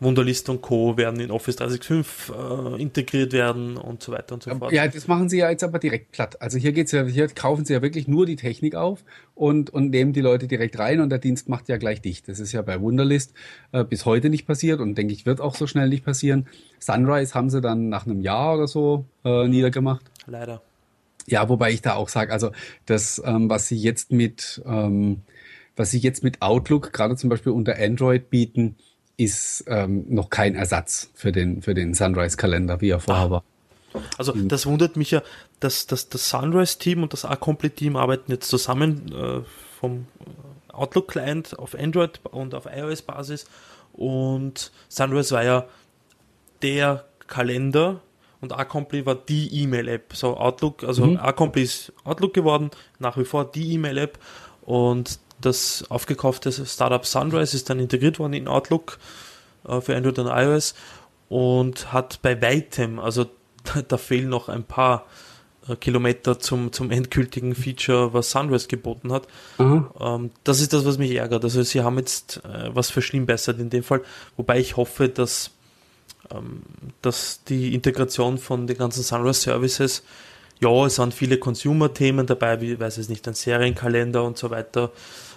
Wunderlist und Co. werden in Office 365 äh, integriert werden und so weiter und so fort. Ja, das machen sie ja jetzt aber direkt platt. Also hier geht's ja, hier kaufen sie ja wirklich nur die Technik auf und, und nehmen die Leute direkt rein und der Dienst macht ja gleich dicht. Das ist ja bei Wunderlist äh, bis heute nicht passiert und denke ich, wird auch so schnell nicht passieren. Sunrise haben sie dann nach einem Jahr oder so äh, niedergemacht. Leider. Ja, wobei ich da auch sage, also das, ähm, was sie jetzt mit, ähm, was sie jetzt mit Outlook, gerade zum Beispiel unter Android bieten, ist ähm, noch kein Ersatz für den, für den Sunrise-Kalender, wie er vorher ah. war. Also das wundert mich ja, dass, dass das Sunrise-Team und das Acomplete-Team arbeiten jetzt zusammen äh, vom Outlook-Client auf Android und auf iOS-Basis und Sunrise war ja der Kalender und Accompli war die E-Mail-App. So Outlook, also mhm. Accompli ist Outlook geworden, nach wie vor die E-Mail-App und das aufgekaufte Startup Sunrise ist dann integriert worden in Outlook äh, für Android und iOS und hat bei weitem, also da, da fehlen noch ein paar äh, Kilometer zum, zum endgültigen Feature, was Sunrise geboten hat. Mhm. Ähm, das ist das, was mich ärgert. Also sie haben jetzt äh, was verschlimmbessert in dem Fall, wobei ich hoffe, dass, ähm, dass die Integration von den ganzen Sunrise Services ja, es sind viele Consumer-Themen dabei, wie, weiß es nicht, ein Serienkalender und so weiter.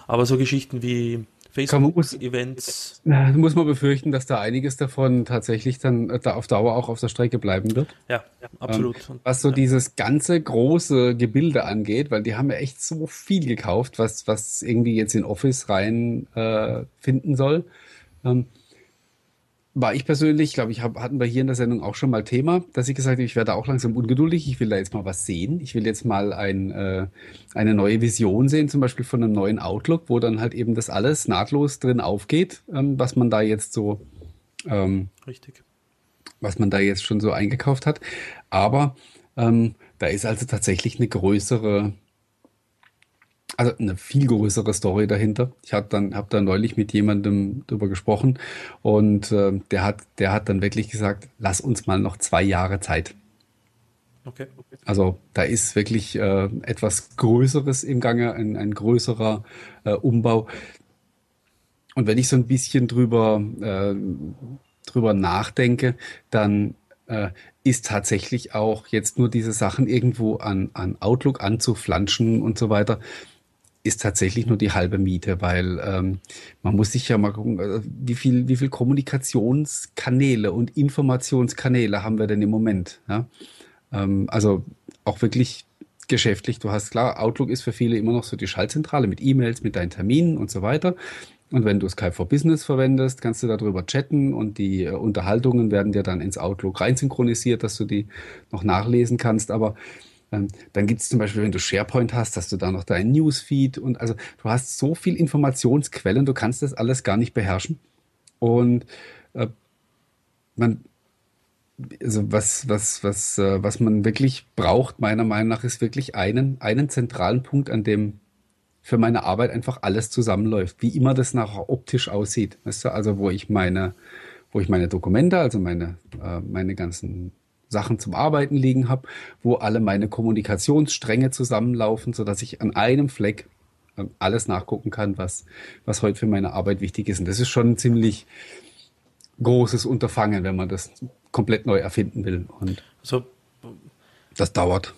Aber so Geschichten wie Facebook-Events. Da muss man befürchten, dass da einiges davon tatsächlich dann äh, da auf Dauer auch auf der Strecke bleiben wird. Ja, ja absolut. Ähm, was so ja. dieses ganze große Gebilde angeht, weil die haben ja echt so viel gekauft, was, was irgendwie jetzt in Office rein äh, finden soll. Ähm, war ich persönlich, glaube ich, hab, hatten wir hier in der Sendung auch schon mal Thema, dass ich gesagt habe, ich werde auch langsam ungeduldig, ich will da jetzt mal was sehen. Ich will jetzt mal ein, äh, eine neue Vision sehen, zum Beispiel von einem neuen Outlook, wo dann halt eben das alles nahtlos drin aufgeht, ähm, was man da jetzt so ähm, Richtig. was man da jetzt schon so eingekauft hat. Aber ähm, da ist also tatsächlich eine größere also eine viel größere Story dahinter. Ich habe dann habe da neulich mit jemandem drüber gesprochen und äh, der hat der hat dann wirklich gesagt, lass uns mal noch zwei Jahre Zeit. Okay. Also da ist wirklich äh, etwas Größeres im Gange, ein, ein größerer äh, Umbau. Und wenn ich so ein bisschen drüber äh, drüber nachdenke, dann äh, ist tatsächlich auch jetzt nur diese Sachen irgendwo an, an Outlook anzuflanschen und so weiter ist tatsächlich nur die halbe Miete, weil ähm, man muss sich ja mal gucken, äh, wie viel, wie viel Kommunikationskanäle und Informationskanäle haben wir denn im Moment? Ja? Ähm, also auch wirklich geschäftlich. Du hast klar, Outlook ist für viele immer noch so die Schaltzentrale mit E-Mails, mit deinen Terminen und so weiter. Und wenn du Skype for Business verwendest, kannst du darüber chatten und die äh, Unterhaltungen werden dir dann ins Outlook reinsynchronisiert, dass du die noch nachlesen kannst. Aber dann gibt es zum Beispiel, wenn du SharePoint hast, hast du da noch deinen Newsfeed und also du hast so viel Informationsquellen, du kannst das alles gar nicht beherrschen. Und äh, man, also was, was, was, äh, was man wirklich braucht, meiner Meinung nach, ist wirklich einen, einen zentralen Punkt, an dem für meine Arbeit einfach alles zusammenläuft, wie immer das nachher optisch aussieht. Weißt du, also wo ich meine, wo ich meine Dokumente, also meine, äh, meine ganzen Sachen zum Arbeiten liegen habe, wo alle meine Kommunikationsstränge zusammenlaufen, so dass ich an einem Fleck alles nachgucken kann, was, was heute für meine Arbeit wichtig ist. Und das ist schon ein ziemlich großes Unterfangen, wenn man das komplett neu erfinden will. Und also, das dauert.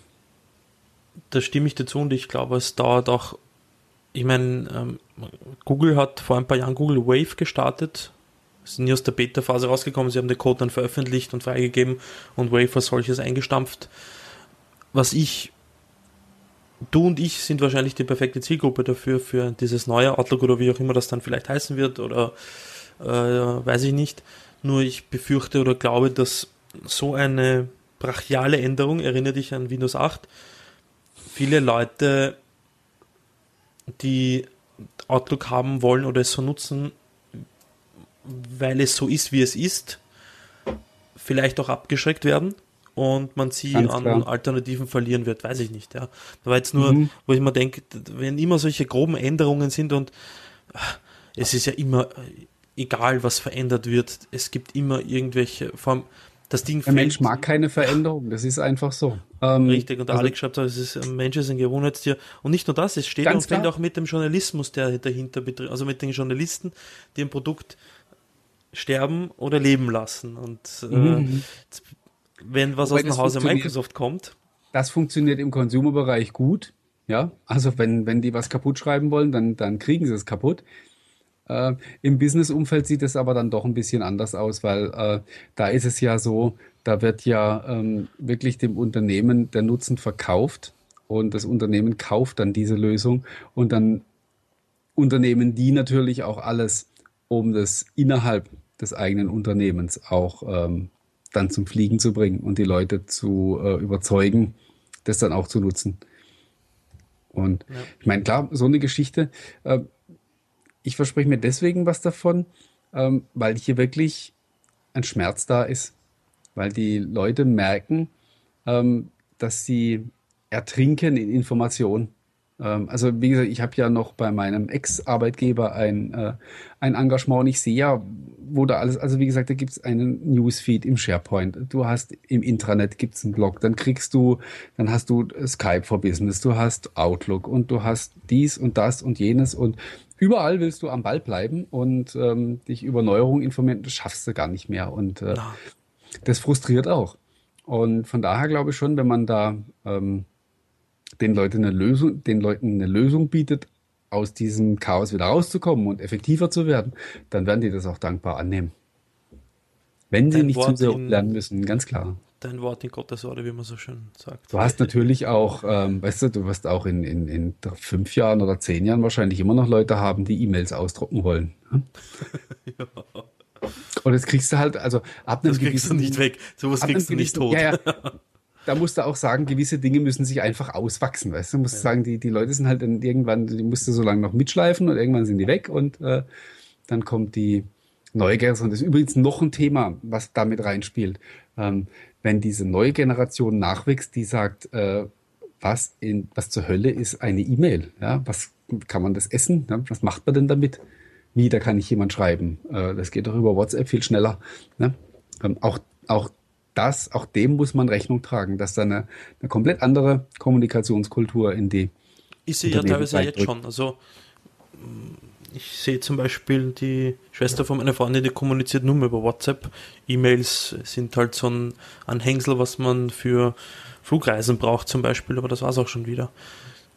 Da stimme ich dazu und ich glaube, es dauert auch. Ich meine, ähm, Google hat vor ein paar Jahren Google Wave gestartet sind nie aus der Beta-Phase rausgekommen, sie haben den Code dann veröffentlicht und freigegeben und Wave als solches eingestampft. Was ich, du und ich sind wahrscheinlich die perfekte Zielgruppe dafür, für dieses neue Outlook oder wie auch immer das dann vielleicht heißen wird oder äh, weiß ich nicht. Nur ich befürchte oder glaube, dass so eine brachiale Änderung, erinnere dich an Windows 8, viele Leute, die Outlook haben wollen oder es so nutzen, weil es so ist, wie es ist, vielleicht auch abgeschreckt werden und man sie Ganz an klar. Alternativen verlieren wird, weiß ich nicht. Ja. Da war jetzt nur, mhm. wo ich mir denke, wenn immer solche groben Änderungen sind und äh, es ist ja immer äh, egal, was verändert wird, es gibt immer irgendwelche Form. Das Ding der Mensch mag keine Veränderung, das ist einfach so. Ähm, Richtig, und also, Alex schreibt, es ist, ein Mensch ist ein Gewohnheitstier. Und nicht nur das, es steht und fällt auch mit dem Journalismus, der dahinter betrifft, also mit den Journalisten, die ein Produkt sterben oder leben lassen. Und äh, mhm. wenn was Wobei aus dem Hause Microsoft kommt. Das funktioniert im Consumer-Bereich gut. Ja, also wenn, wenn die was kaputt schreiben wollen, dann, dann kriegen sie es kaputt. Äh, Im Business-Umfeld sieht es aber dann doch ein bisschen anders aus, weil äh, da ist es ja so, da wird ja ähm, wirklich dem Unternehmen der Nutzen verkauft und das Unternehmen kauft dann diese Lösung und dann unternehmen die natürlich auch alles, um das innerhalb des eigenen Unternehmens auch ähm, dann zum Fliegen zu bringen und die Leute zu äh, überzeugen, das dann auch zu nutzen. Und ja. ich meine, klar, so eine Geschichte, äh, ich verspreche mir deswegen was davon, ähm, weil hier wirklich ein Schmerz da ist, weil die Leute merken, ähm, dass sie ertrinken in Informationen Ähm, also wie gesagt, ich habe ja noch bei meinem Ex-Arbeitgeber ein, äh, ein Engagement und ich sehe ja, wo da alles, also wie gesagt, da gibt es einen Newsfeed im SharePoint, du hast im Intranet gibt es einen Blog, dann kriegst du, dann hast du Skype for Business, du hast Outlook und du hast dies und das und jenes und überall willst du am Ball bleiben und ähm, dich über Neuerungen informieren, das schaffst du gar nicht mehr und äh, das frustriert auch. Und von daher glaube ich schon, wenn man da ähm, den Leuten eine Lösung, den Leuten eine Lösung bietet, aus diesem Chaos wieder rauszukommen und effektiver zu werden, dann werden die das auch dankbar annehmen. Wenn sie Dein nicht Wort zu sehr lernen müssen, ganz klar. Dein Wort in Gottes Orte, wie man so schön sagt. Du hast natürlich auch, ähm, weißt du, du wirst auch in, in, in fünf Jahren oder zehn Jahren wahrscheinlich immer noch Leute haben, die E-Mails ausdrucken wollen. ja. Und jetzt kriegst du halt, also ab einem Das kriegst du nicht weg. Sowas kriegst du nicht tot. Ja, ja. da musst du auch sagen, gewisse Dinge müssen sich einfach auswachsen, weißt du? Du musst ja. sagen, die, die Leute sind halt dann irgendwann, die musst du so lange noch mitschleifen und irgendwann sind die weg und äh, dann kommt die neue Generation. Das ist übrigens noch ein Thema, was damit reinspielt. Ähm, wenn diese neue Generation nachwächst, die sagt, äh, was in, was zur Hölle ist eine E-Mail? Ja, was kann man das essen? Ja, was macht man denn damit? Wie, da kann ich jemand schreiben? Äh, das geht doch über WhatsApp viel schneller. Ne? Ähm, auch, auch das, auch dem muss man Rechnung tragen, dass da eine, eine komplett andere Kommunikationskultur in die. Ich sehe ja teilweise jetzt schon. Also ich sehe zum Beispiel die Schwester von meiner Freundin, die kommuniziert nur mehr über WhatsApp. E-Mails sind halt so ein Anhängsel, was man für Flugreisen braucht zum Beispiel, aber das war es auch schon wieder.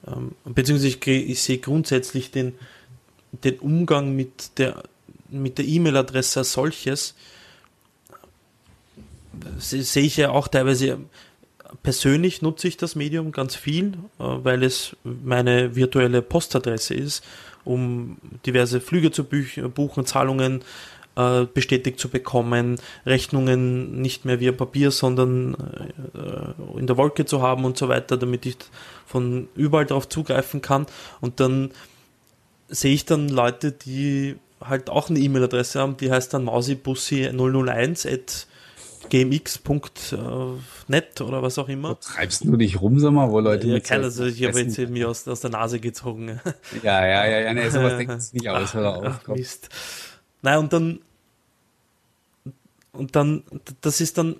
Ähm, beziehungsweise ich, ich sehe grundsätzlich den, den Umgang mit der mit der E-Mail-Adresse als solches sehe ich ja auch teilweise persönlich nutze ich das Medium ganz viel, äh, weil es meine virtuelle Postadresse ist, um diverse Flüge zu buchen, Zahlungen äh, bestätigt zu bekommen, Rechnungen nicht mehr via Papier, sondern äh, in der Wolke zu haben und so weiter, damit ich von überall darauf zugreifen kann. Und dann sehe ich dann Leute, die halt auch eine E-Mail-Adresse haben, die heißt dann mausibussi001 at gmx.net oder was auch immer. Du treibst du dich rum, sag mal, wo Leute ja, mit keiner, also ich habe jetzt mir aus, aus der Nase gezogen. Ja, ja, ja, ja, nee, sowas denkt es nicht aus, hör auf. Ach, Mist. Nein, und dann und dann, das ist dann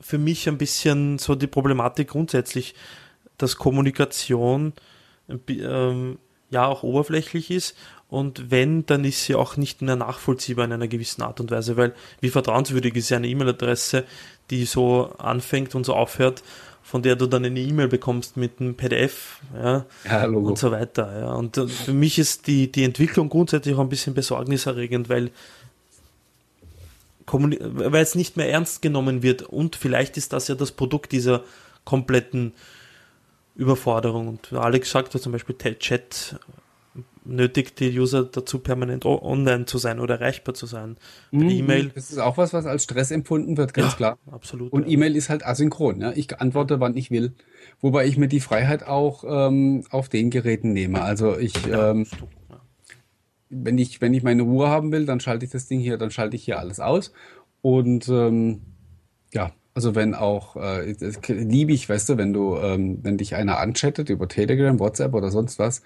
für mich ein bisschen so die Problematik grundsätzlich, dass Kommunikation ähm, ja auch oberflächlich ist und wenn, dann ist sie auch nicht mehr nachvollziehbar in einer gewissen Art und Weise, weil wie vertrauenswürdig ist ja eine E-Mail-Adresse, die so anfängt und so aufhört, von der du dann eine E-Mail bekommst mit einem PDF ja, ja und so weiter. Ja. Und äh, für mich ist die, die Entwicklung grundsätzlich auch ein bisschen besorgniserregend, weil weil es nicht mehr ernst genommen wird und vielleicht ist das ja das Produkt dieser kompletten Überforderung. Und Alex sagt ja zum Beispiel Chat nötigt die User dazu, permanent online zu sein oder erreichbar zu sein. Mhm, E-Mail. Das ist auch was, was als Stress empfunden wird, ganz ja, klar. Absolut. Und ja. E-Mail ist halt asynchron. Ja? Ich antworte, wann ich will. Wobei ich mir die Freiheit auch ähm, auf den Geräten nehme. Also ich, ja, ähm, wenn ich, wenn ich meine Ruhe haben will, dann schalte ich das Ding hier, dann schalte ich hier alles aus. Und ähm, ja, also wenn auch, äh, das liebe ich, weißt du, wenn du, ähm, wenn dich einer anchattet über Telegram, WhatsApp oder sonst was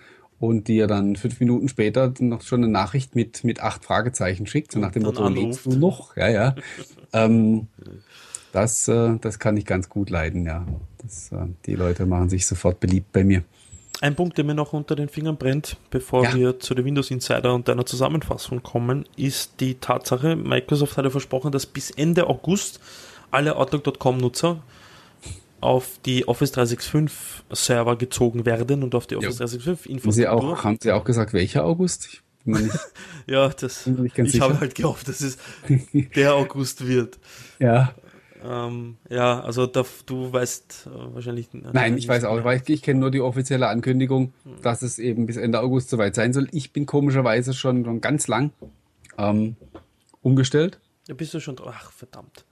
und dir dann fünf Minuten später noch schon eine Nachricht mit, mit acht Fragezeichen schickt, so nach dem Motto, lebst du noch? Ja, ja. ähm, das, äh, das kann ich ganz gut leiden, ja. Das, äh, die Leute machen sich sofort beliebt bei mir. Ein Punkt, der mir noch unter den Fingern brennt, bevor ja. wir zu der Windows Insider und deiner Zusammenfassung kommen, ist die Tatsache, Microsoft hat ja versprochen, dass bis Ende August alle Outlook.com-Nutzer auf die Office 365 Server gezogen werden und auf die Office ja. 365 Infrastruktur. Haben Sie auch gesagt, welcher August? ja, das, ich habe halt gehofft, dass es der August wird. Ja. Ähm, ja, also da, du weißt äh, wahrscheinlich. Nein, ich weiß auch, weil ich, ich kenne nur die offizielle Ankündigung, hm. dass es eben bis Ende August soweit sein soll. Ich bin komischerweise schon, schon ganz lang ähm, umgestellt. Da bist du schon. Ach, verdammt.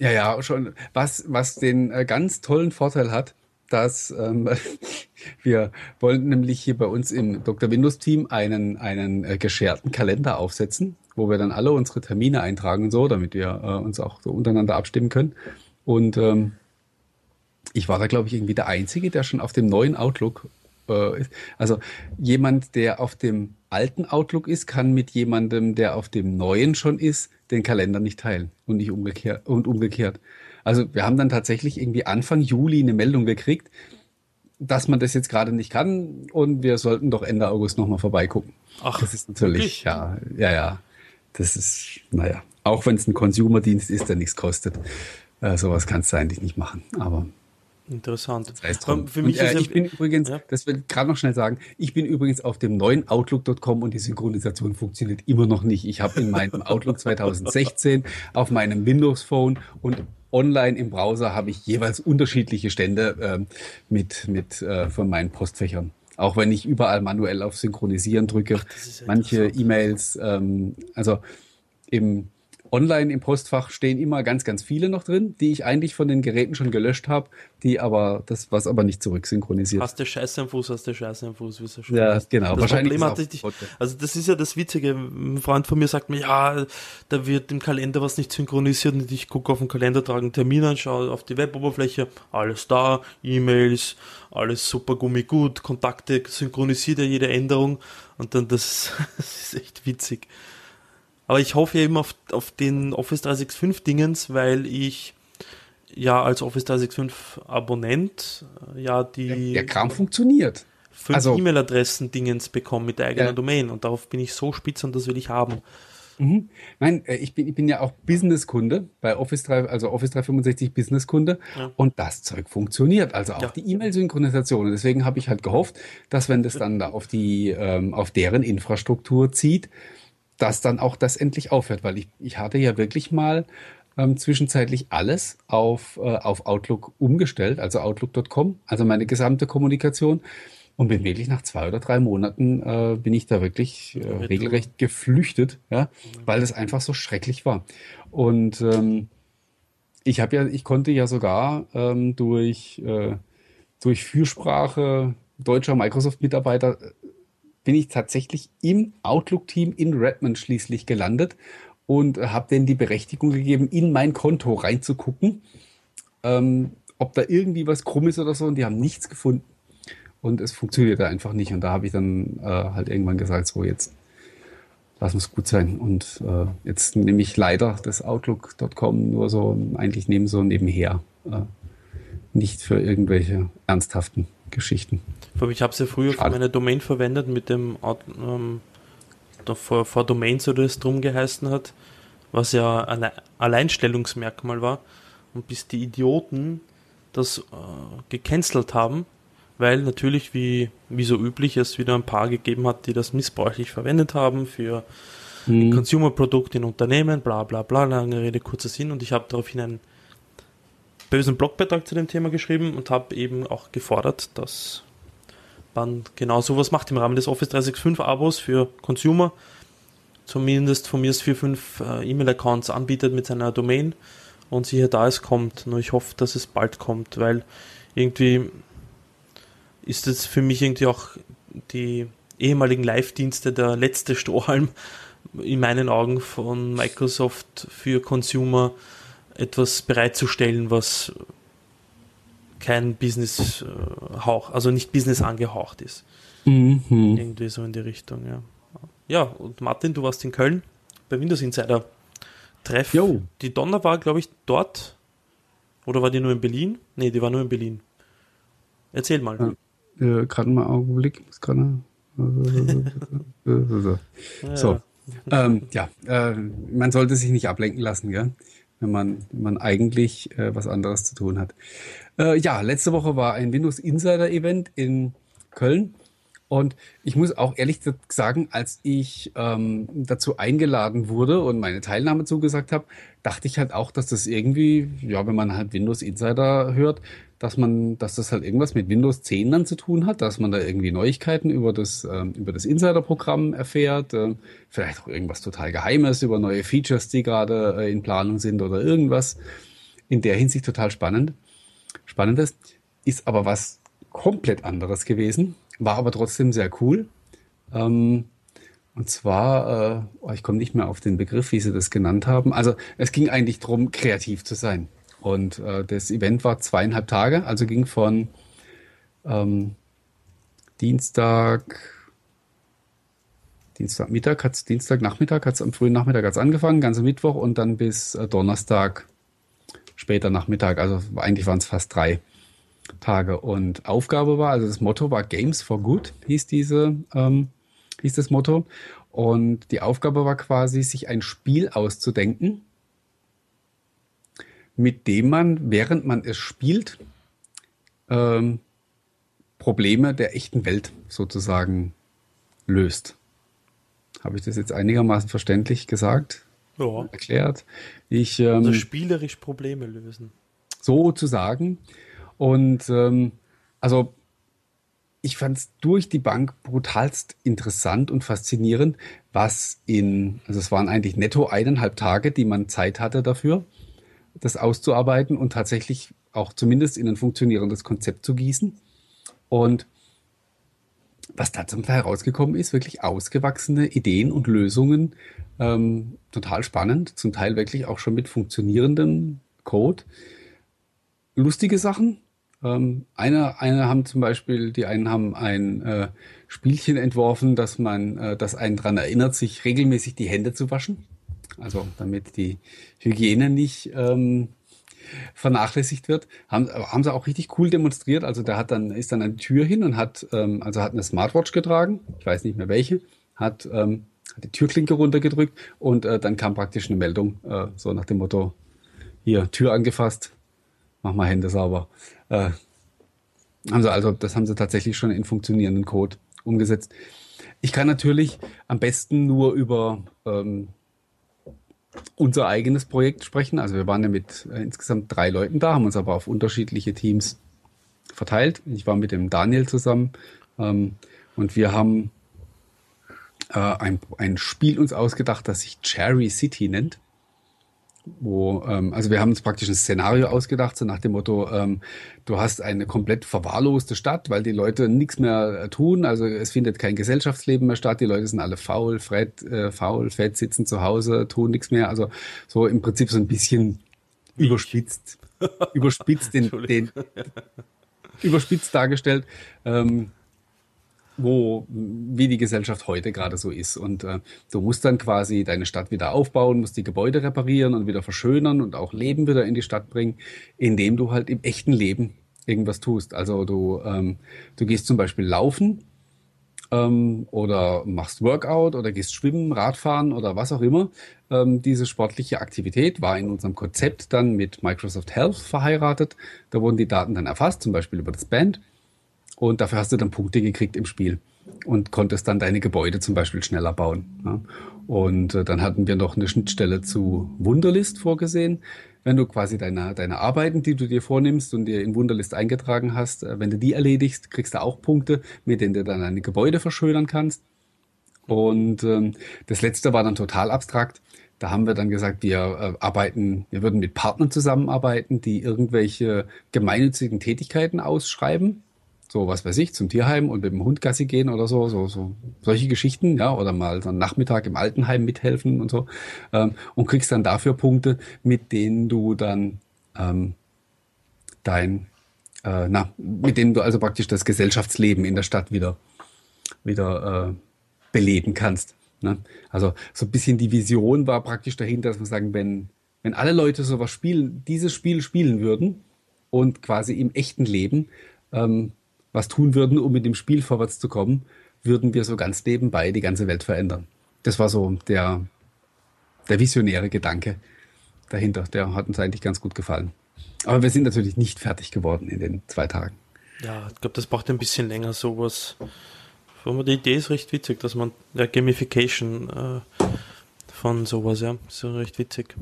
Ja, ja, schon. Was, was den äh, ganz tollen Vorteil hat, dass ähm, wir wollen nämlich hier bei uns im Dr. Windows Team einen, einen äh, gescherten Kalender aufsetzen, wo wir dann alle unsere Termine eintragen und so, damit wir äh, uns auch so untereinander abstimmen können. Und ähm, ich war da, glaube ich, irgendwie der Einzige, der schon auf dem neuen Outlook äh, ist. Also jemand, der auf dem alten Outlook ist, kann mit jemandem, der auf dem neuen schon ist, den Kalender nicht teilen und nicht umgekehrt und umgekehrt. Also wir haben dann tatsächlich irgendwie Anfang Juli eine Meldung gekriegt, dass man das jetzt gerade nicht kann und wir sollten doch Ende August nochmal vorbeigucken. Ach, das ist natürlich, wirklich? ja, ja, ja. Das ist, naja, auch wenn es ein Consumer-Dienst ist, der nichts kostet. Äh, sowas kannst du eigentlich nicht machen. Aber Interessant. Das heißt Für mich und, äh, ich bin übrigens, ja? das will ich gerade noch schnell sagen, ich bin übrigens auf dem neuen Outlook.com und die Synchronisation funktioniert immer noch nicht. Ich habe in meinem Outlook 2016 auf meinem Windows Phone und online im Browser habe ich jeweils unterschiedliche Stände äh, mit, mit äh, von meinen Postfächern. Auch wenn ich überall manuell auf Synchronisieren drücke. Ach, manche E-Mails, ähm, also im Online im Postfach stehen immer ganz, ganz viele noch drin, die ich eigentlich von den Geräten schon gelöscht habe, die aber, das was aber nicht zurücksynchronisiert. Hast du Scheiße am Fuß, hast du Scheiße am Fuß, wie es schon Ja, ist. genau. Das Wahrscheinlich Problem hatte ich, also das ist ja das Witzige. Ein Freund von mir sagt mir, ja, da wird im Kalender was nicht synchronisiert und ich gucke auf den Kalender, trage einen Termin an, schaue auf die Weboberfläche, alles da, E-Mails, alles super gummigut, Kontakte synchronisiert ja jede Änderung und dann das, das ist echt witzig. Aber ich hoffe eben auf, auf den Office 365 Dingens, weil ich ja als Office 365 Abonnent äh, ja die. Der, der Kram funktioniert. Fünf also, E-Mail-Adressen Dingens bekommen mit der eigenen ja. Domain und darauf bin ich so spitz und das will ich haben. Mhm. Nein, äh, ich bin, ich bin ja auch Business-Kunde bei Office 3, also Office 365 Business-Kunde ja. und das Zeug funktioniert. Also auch ja. die E-Mail-Synchronisation. Und deswegen habe ich halt gehofft, dass wenn das dann da auf die, ähm, auf deren Infrastruktur zieht, dass dann auch das endlich aufhört, weil ich, ich hatte ja wirklich mal ähm, zwischenzeitlich alles auf, äh, auf Outlook umgestellt, also Outlook.com, also meine gesamte Kommunikation. Und bin wirklich nach zwei oder drei Monaten äh, bin ich da wirklich äh, regelrecht geflüchtet, ja, weil es einfach so schrecklich war. Und ähm, ich habe ja, ich konnte ja sogar ähm, durch, äh, durch Fürsprache deutscher Microsoft-Mitarbeiter bin ich tatsächlich im Outlook-Team in Redmond schließlich gelandet und habe denen die Berechtigung gegeben, in mein Konto reinzugucken, ähm, ob da irgendwie was krumm ist oder so. Und die haben nichts gefunden. Und es funktionierte einfach nicht. Und da habe ich dann äh, halt irgendwann gesagt, so jetzt lass uns gut sein. Und äh, jetzt nehme ich leider das Outlook.com nur so eigentlich neben so nebenher. Äh, nicht für irgendwelche ernsthaften Geschichten. Ich habe es ja früher Schade. für meine Domain verwendet mit dem ähm, vor, vor Domains oder es drum geheißen hat, was ja ein Alleinstellungsmerkmal war. Und bis die Idioten das äh, gecancelt haben, weil natürlich, wie, wie so üblich, es wieder ein paar gegeben hat, die das missbräuchlich verwendet haben für mhm. Consumer-Produkt in Unternehmen, bla bla bla, lange Rede, kurzer Sinn. Und ich habe daraufhin einen bösen Blogbeitrag zu dem Thema geschrieben und habe eben auch gefordert, dass man genau sowas macht im Rahmen des Office 365 Abos für Consumer. Zumindest von mir 4, 5 äh, E-Mail-Accounts anbietet mit seiner Domain und siehe da, es kommt. Nur ich hoffe, dass es bald kommt, weil irgendwie ist es für mich irgendwie auch die ehemaligen Live-Dienste der letzte Strohhalm in meinen Augen von Microsoft für Consumer etwas bereitzustellen, was kein Business-Hauch, also nicht Business angehaucht ist. Mhm. Irgendwie so in die Richtung, ja. Ja, und Martin, du warst in Köln bei Windows Insider Treff. Jo. Die Donner war, glaube ich, dort. Oder war die nur in Berlin? Ne, die war nur in Berlin. Erzähl mal. Ja, äh, gerade mal einen Augenblick. Muss gerade. so. Ja, ähm, ja äh, man sollte sich nicht ablenken lassen, gell? Wenn man, wenn man eigentlich äh, was anderes zu tun hat. Äh, ja, letzte Woche war ein Windows Insider Event in Köln. Und ich muss auch ehrlich sagen, als ich ähm, dazu eingeladen wurde und meine Teilnahme zugesagt habe, dachte ich halt auch, dass das irgendwie, ja, wenn man halt Windows Insider hört, dass man, dass das halt irgendwas mit Windows 10 dann zu tun hat, dass man da irgendwie Neuigkeiten über das, ähm, über das Insider-Programm erfährt, äh, vielleicht auch irgendwas total Geheimes über neue Features, die gerade äh, in Planung sind oder irgendwas. In der Hinsicht total spannend. Spannendes ist aber was komplett anderes gewesen, war aber trotzdem sehr cool. Ähm, und zwar, äh, oh, ich komme nicht mehr auf den Begriff, wie sie das genannt haben. Also es ging eigentlich darum, kreativ zu sein. Und äh, das Event war zweieinhalb Tage, also ging von ähm, Dienstag, Dienstagmittag hat's, Dienstagnachmittag hat's am frühen Nachmittag hat's angefangen, ganze Mittwoch und dann bis äh, Donnerstag später Nachmittag. Also eigentlich waren es fast drei Tage. Und Aufgabe war, also das Motto war Games for Good, hieß diese, ähm, hieß das Motto. Und die Aufgabe war quasi, sich ein Spiel auszudenken, mit dem man, während man es spielt, ähm, Probleme der echten Welt sozusagen löst. Habe ich das jetzt einigermaßen verständlich gesagt? Ja. Erklärt. Ich, ähm, also spielerisch Probleme lösen. Sozusagen. Und ähm, also ich fand es durch die Bank brutalst interessant und faszinierend, was in, also es waren eigentlich netto eineinhalb Tage, die man Zeit hatte dafür, das auszuarbeiten und tatsächlich auch zumindest in ein funktionierendes Konzept zu gießen. Und was da zum Teil herausgekommen ist, wirklich ausgewachsene Ideen und Lösungen, ähm, total spannend, zum Teil wirklich auch schon mit funktionierendem Code. Lustige Sachen. Ähm, eine, eine haben zum Beispiel, die einen haben ein äh, Spielchen entworfen, dass man, äh, dass einen daran erinnert, sich regelmäßig die Hände zu waschen. Also damit die Hygiene nicht ähm, vernachlässigt wird, haben, haben sie auch richtig cool demonstriert. Also der hat dann, ist dann eine Tür hin und hat, ähm, also hat eine Smartwatch getragen, ich weiß nicht mehr welche, hat, ähm, die Türklinke runtergedrückt und äh, dann kam praktisch eine Meldung, äh, so nach dem Motto, hier, Tür angefasst, mach mal Hände sauber. Äh, haben sie also, das haben sie tatsächlich schon in funktionierenden Code umgesetzt. Ich kann natürlich am besten nur über ähm, unser eigenes Projekt sprechen. Also wir waren ja mit äh, insgesamt drei Leuten da, haben uns aber auf unterschiedliche Teams verteilt. Ich war mit dem Daniel zusammen ähm, und wir haben äh, ein, ein Spiel uns ausgedacht, das sich Cherry City nennt wo, ähm, also wir haben uns praktisch ein Szenario ausgedacht, so nach dem Motto, ähm, du hast eine komplett verwahrloste Stadt, weil die Leute nichts mehr äh, tun, also es findet kein Gesellschaftsleben mehr statt, die Leute sind alle faul, fett, äh, faul, fett, sitzen zu Hause, tun nichts mehr, also so im Prinzip so ein bisschen überspitzt, überspitzt den, den überspitzt dargestellt. Ähm, wo, wie die Gesellschaft heute gerade so ist. Und äh, du musst dann quasi deine Stadt wieder aufbauen, musst die Gebäude reparieren und wieder verschönern und auch Leben wieder in die Stadt bringen, indem du halt im echten Leben irgendwas tust. Also du, ähm, du gehst zum Beispiel laufen ähm, oder machst Workout oder gehst schwimmen, Radfahren oder was auch immer. Ähm, diese sportliche Aktivität war in unserem Konzept dann mit Microsoft Health verheiratet. Da wurden die Daten dann erfasst, zum Beispiel über das Band. Und dafür hast du dann Punkte gekriegt im Spiel und konntest dann deine Gebäude zum Beispiel schneller bauen. Ja. Und äh, dann hatten wir noch eine Schnittstelle zu Wunderlist vorgesehen. Wenn du quasi deine, deine Arbeiten, die du dir vornimmst und dir in Wunderlist eingetragen hast, äh, wenn du die erledigst, kriegst du auch Punkte, mit denen du dann deine Gebäude verschönern kannst. Und ähm, das letzte war dann total abstrakt. Da haben wir dann gesagt, wir äh, arbeiten, wir würden mit Partnern zusammenarbeiten, die irgendwelche gemeinnützigen Tätigkeiten ausschreiben so was weiß ich, zum Tierheim und mit dem Hund Gassi gehen oder so, so, so solche Geschichten, ja, oder mal so einen Nachmittag im Altenheim mithelfen und so. Ähm, und kriegst dann dafür Punkte, mit denen du dann ähm, dein, äh, na, mit denen du also praktisch das Gesellschaftsleben in der Stadt wieder, wieder äh, beleben kannst. Ne? Also so ein bisschen die Vision war praktisch dahinter, dass wir sagen, wenn, wenn alle Leute sowas spielen, dieses Spiel spielen würden und quasi im echten Leben, ähm, was tun würden, um mit dem Spiel vorwärts zu kommen, würden wir so ganz nebenbei die ganze Welt verändern. Das war so der, der visionäre Gedanke dahinter. Der hat uns eigentlich ganz gut gefallen. Aber wir sind natürlich nicht fertig geworden in den zwei Tagen. Ja, ich glaube, das braucht ein bisschen länger, sowas. Aber die Idee ist recht witzig, dass man, der Gamification äh, von sowas, ja, ist ja recht witzig.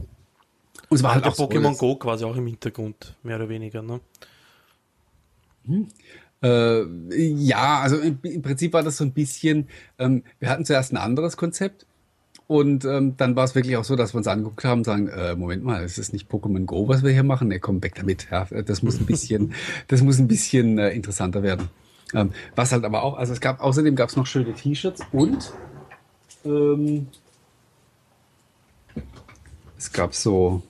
Und es war halt, halt auch Pokémon so, Go quasi auch im Hintergrund, mehr oder weniger, ne? Hm. Äh, ja, also im, im, Prinzip war das so ein bisschen, ähm, wir hatten zuerst ein anderes Konzept und ähm, dann war es wirklich auch so, dass wir uns angeguckt haben und sagen, äh, Moment mal, ist das nicht Pokémon Go, was wir hier machen? Ne, komm, weg damit. Ja, das muss ein bisschen, das muss ein bisschen äh, interessanter werden. Ähm, was halt aber auch, also es gab, außerdem gab es noch schöne T-Shirts und ähm, es gab so,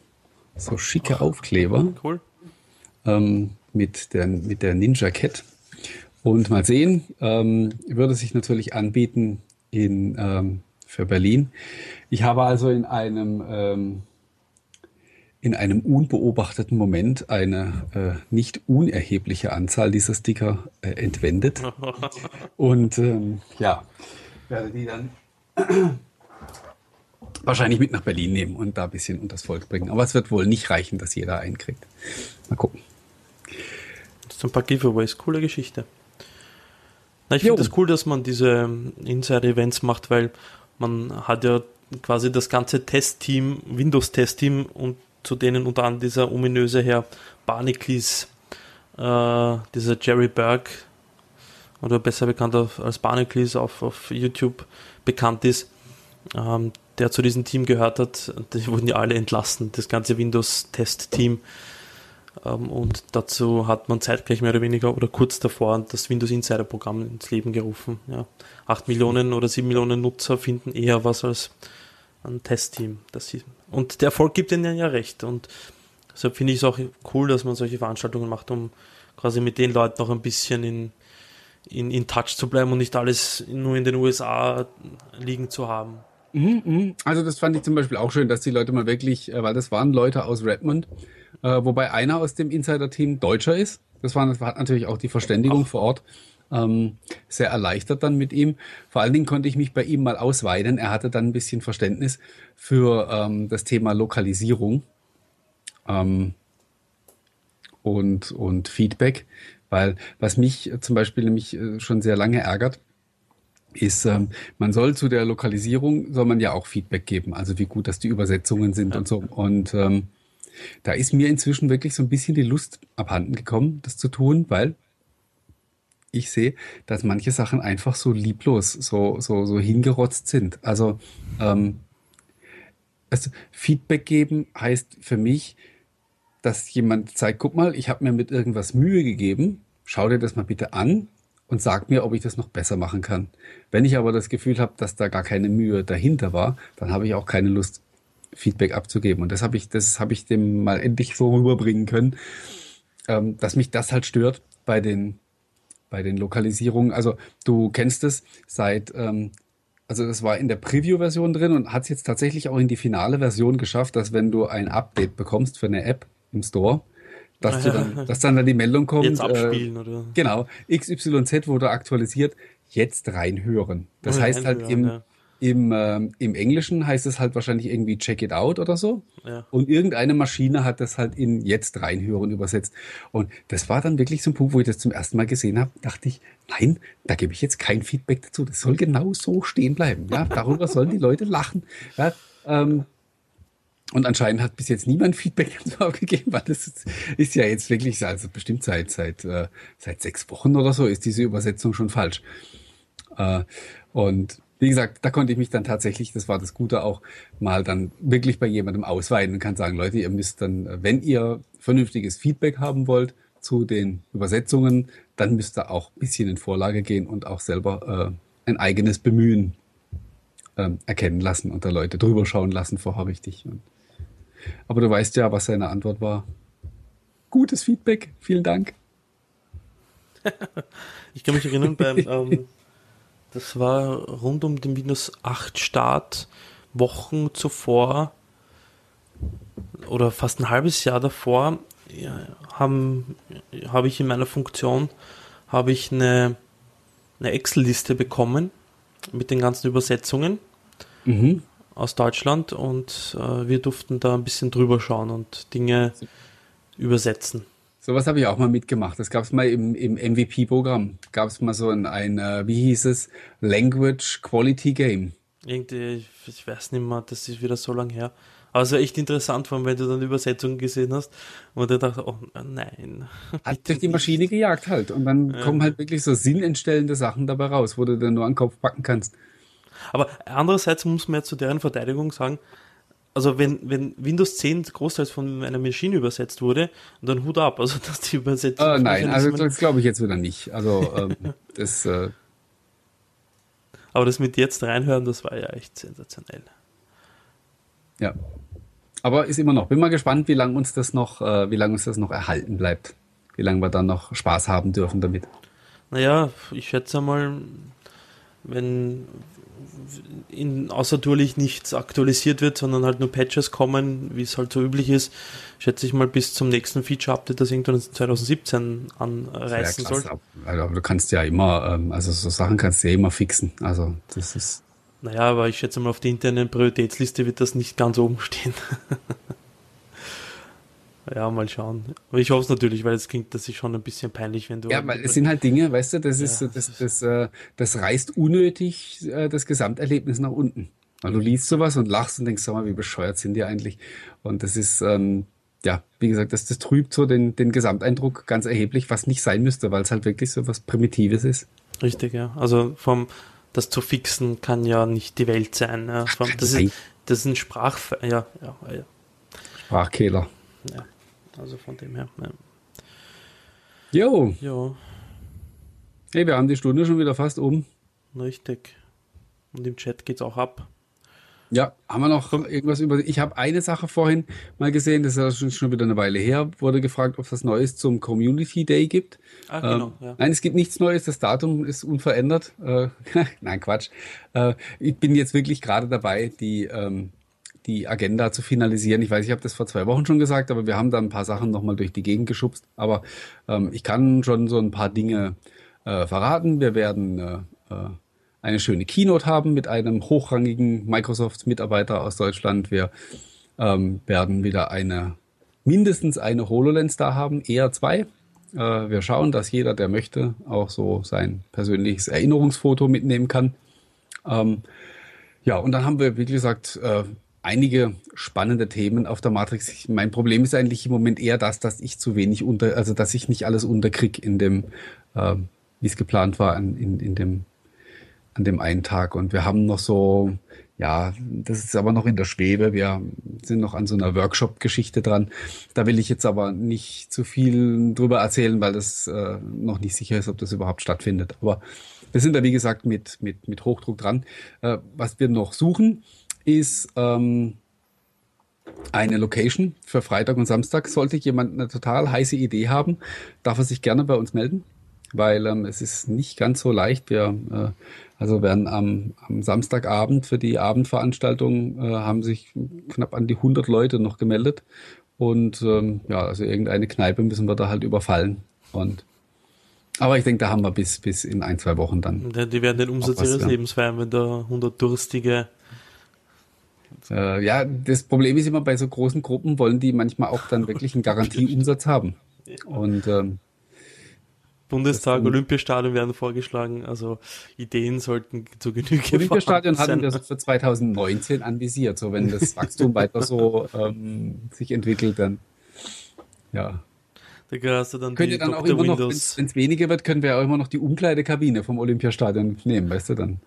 so schicke Aufkleber. Cool. Ähm, mit der, mit der Ninja Cat. Und mal sehen, ähm, würde sich natürlich anbieten in, ähm, für Berlin. Ich habe also in einem, ähm, in einem unbeobachteten Moment eine äh, nicht unerhebliche Anzahl dieser Sticker äh, entwendet. Und ähm, ja, werde die dann wahrscheinlich mit nach Berlin nehmen und da ein bisschen unters Volk bringen. Aber es wird wohl nicht reichen, dass jeder einen kriegt. Mal gucken. Das sind ein paar Giveaways. Coole Geschichte. Na, ich finde es das cool, dass man diese Inside-Events macht, weil man hat ja quasi das ganze Testteam, Windows-Testteam und zu denen unter anderem dieser ominöse Herr Barnacles, äh, dieser Jerry Berg, oder besser bekannt als Barnacles auf, auf YouTube bekannt ist, ähm, der zu diesem Team gehört hat. Die wurden ja alle entlassen, das ganze Windows-Test-Team. Ähm, und dazu hat man zeitgleich mehr oder weniger oder kurz davor das Windows Insider Programm ins Leben gerufen. Ja. 8 Millionen oder 7 Millionen Nutzer finden eher was als ein Testteam. Und der Erfolg gibt ihnen ja recht. Und deshalb finde ich es auch cool, dass man solche Veranstaltungen macht, um quasi mit den Leuten noch ein bisschen in, in, in Touch zu bleiben und nicht alles nur in den USA liegen zu haben. Mhm, mhm. Also das fand ich zum Beispiel auch schön, dass die Leute mal wirklich, äh, weil das waren Leute aus Redmond, äh, wobei einer aus dem Insider-Team Deutscher ist. Das war, das hat natürlich auch die Verständigung Ach. vor Ort ähm, sehr erleichtert dann mit ihm. Vor allen Dingen konnte ich mich bei ihm mal ausweiten. Er hatte dann ein bisschen Verständnis für ähm, das Thema Lokalisierung ähm, und, und Feedback, weil was mich zum Beispiel nämlich äh, schon sehr lange ärgert, ist, ähm, man soll zu der Lokalisierung, soll man ja auch Feedback geben, also wie gut, dass die Übersetzungen sind ja. und so. Und ähm, da ist mir inzwischen wirklich so ein bisschen die Lust abhanden gekommen, das zu tun, weil ich sehe, dass manche Sachen einfach so lieblos, so, so, so hingerotzt sind. Also, ähm, also Feedback geben heißt für mich, dass jemand zeigt, guck mal, ich habe mir mit irgendwas Mühe gegeben, schau dir das mal bitte an und sag mir, ob ich das noch besser machen kann. Wenn ich aber das Gefühl habe, dass da gar keine Mühe dahinter war, dann habe ich auch keine Lust, Feedback abzugeben. Und das habe ich, das habe ich dem mal endlich so rüberbringen können, ähm, dass mich das halt stört bei den, bei den Lokalisierungen. Also du kennst es seit, ähm, also das war in der Preview-Version drin und hat es jetzt tatsächlich auch in die finale Version geschafft, dass wenn du ein Update bekommst für eine App im Store, dass, du dann, dass dann, dann die Meldung kommt. Jetzt abspielen, äh, oder? Genau. XYZ wurde aktualisiert, jetzt reinhören. Das heißt halt im, ja. Im, ähm, Im Englischen heißt es halt wahrscheinlich irgendwie check it out oder so. Ja. Und irgendeine Maschine hat das halt in jetzt reinhören übersetzt. Und das war dann wirklich so ein Punkt, wo ich das zum ersten Mal gesehen habe, dachte ich, nein, da gebe ich jetzt kein Feedback dazu. Das soll genau so stehen bleiben. Ja, darüber sollen die Leute lachen. Ja, ähm, und anscheinend hat bis jetzt niemand Feedback dazu gegeben, weil das ist ja jetzt wirklich, also bestimmt seit, seit, äh, seit sechs Wochen oder so ist diese Übersetzung schon falsch. Äh, und wie gesagt, da konnte ich mich dann tatsächlich, das war das Gute auch, mal dann wirklich bei jemandem ausweiten und kann sagen, Leute, ihr müsst dann, wenn ihr vernünftiges Feedback haben wollt zu den Übersetzungen, dann müsst ihr auch ein bisschen in Vorlage gehen und auch selber äh, ein eigenes Bemühen äh, erkennen lassen und da Leute drüber schauen lassen vorher richtig. Und, aber du weißt ja, was seine Antwort war. Gutes Feedback, vielen Dank. ich kann mich erinnern, beim ähm, das war rund um den Windows 8 Start, Wochen zuvor oder fast ein halbes Jahr davor, ja, haben, habe ich in meiner Funktion habe ich eine, eine Excel-Liste bekommen mit den ganzen Übersetzungen mhm. aus Deutschland und äh, wir durften da ein bisschen drüber schauen und Dinge übersetzen. Sowas habe ich auch mal mitgemacht. Das gab es mal im, im MVP-Programm. Gab es mal so ein, ein, äh, wie hieß es, Language Quality Game. Irgendwie, ich weiß nicht mehr, das ist wieder so lang her. Aber es war echt interessant, vor allem, wenn du dann Übersetzungen gesehen hast und du dachte, oh nein. Hat durch die Maschine gejagt halt. Und dann ja. kommen halt wirklich so sinnentstellende Sachen dabei raus, wo du dann nur an den Kopf packen kannst. Aber andererseits muss man ja zu deren Verteidigung sagen, also wenn, wenn Windows 10 großteils von einer Maschine übersetzt wurde, dann Hut ab, also dass die Übersetzung. Äh, nein, also das glaube ich jetzt wieder nicht. Also ähm, das. Äh Aber das mit jetzt reinhören, das war ja echt sensationell. Ja. Aber ist immer noch. Bin mal gespannt, wie lange uns das noch, äh, wie lange uns das noch erhalten bleibt. Wie lange wir dann noch Spaß haben dürfen damit. Naja, ich schätze mal, wenn in außertourlich nichts aktualisiert wird, sondern halt nur Patches kommen, wie es halt so üblich ist, schätze ich mal bis zum nächsten Feature-Update, das irgendwann 2017 anreißen ja, soll. Also, du kannst ja immer, ähm, also so Sachen kannst du ja immer fixen. Also das ist. Naja, aber ich schätze mal, auf der internen Prioritätsliste wird das nicht ganz oben stehen. Ja, mal schauen. Aber ich hoffe es natürlich, weil es klingt, das ist schon ein bisschen peinlich, wenn du. Ja, weil es sind halt Dinge, weißt du, das ist, ja, das, das, das, äh, das reißt unnötig äh, das Gesamterlebnis nach unten. Weil du liest sowas und lachst und denkst, sag mal, wie bescheuert sind die eigentlich? Und das ist, ähm, ja, wie gesagt, das, das trübt so den, den Gesamteindruck ganz erheblich, was nicht sein müsste, weil es halt wirklich so was Primitives ist. Richtig, ja. Also vom, das zu fixen kann ja nicht die Welt sein. Ja. Vom, das, ist, das ist ein Sprach, ja, ja, ja. Sprachkehler. Ja. Also von dem her. Ja. Jo. Jo. Hey, wir haben die Stunde schon wieder fast um. Richtig. Und im Chat geht's auch ab. Ja, haben wir noch irgendwas über. Ich habe eine Sache vorhin mal gesehen, das ist schon wieder eine Weile her, wurde gefragt, ob es was Neues zum Community Day gibt. Ah, genau, ähm, ja. Nein, es gibt nichts Neues, das Datum ist unverändert. Äh, nein, Quatsch. Äh, ich bin jetzt wirklich gerade dabei, die ähm, die Agenda zu finalisieren. Ich weiß, ich habe das vor zwei Wochen schon gesagt, aber wir haben da ein paar Sachen nochmal durch die Gegend geschubst. Aber ähm, ich kann schon so ein paar Dinge äh, verraten. Wir werden äh, äh, eine schöne Keynote haben mit einem hochrangigen Microsoft-Mitarbeiter aus Deutschland. Wir ähm, werden wieder eine mindestens eine HoloLens da haben, eher zwei. Äh, wir schauen, dass jeder, der möchte, auch so sein persönliches Erinnerungsfoto mitnehmen kann. Ähm, ja, und dann haben wir, wie gesagt, äh, einige spannende Themen auf der Matrix. Mein Problem ist eigentlich im Moment eher das, dass ich zu wenig unter, also dass ich nicht alles unterkrieg in dem, äh, wie es geplant war, in, in, in dem, an dem einen Tag. Und wir haben noch so, ja, das ist aber noch in der Schwebe. Wir sind noch an so einer Workshop-Geschichte dran. Da will ich jetzt aber nicht zu viel drüber erzählen, weil das äh, noch nicht sicher ist, ob das überhaupt stattfindet. Aber wir sind da, wie gesagt, mit, mit, mit Hochdruck dran. Äh, was wir noch suchen, ist ähm, eine Location für Freitag und Samstag. Sollte jemand eine total heiße Idee haben, darf er sich gerne bei uns melden, weil ähm, es ist nicht ganz so leicht. Wir äh, also werden am, am Samstagabend für die Abendveranstaltung äh, haben sich knapp an die 100 Leute noch gemeldet und ähm, ja, also irgendeine Kneipe müssen wir da halt überfallen und aber ich denke, da haben wir bis, bis in ein, zwei Wochen dann. Die werden den Umsatz ihres Lebens feiern, wenn da 100 durstige äh, ja, das Problem ist immer bei so großen Gruppen wollen die manchmal auch dann wirklich einen Garantieumsatz haben. Und ähm, Bundestag, Olympiastadion werden vorgeschlagen, also Ideen sollten zu Genüge Olympiastadion hatten wir für 2019 anvisiert, so wenn das Wachstum weiter so ähm, sich entwickelt, dann ja. Da hast du dann Könnt ihr dann Dr. auch immer noch, wenn es weniger wird, können wir auch immer noch die Umkleidekabine vom Olympiastadion nehmen, weißt du dann.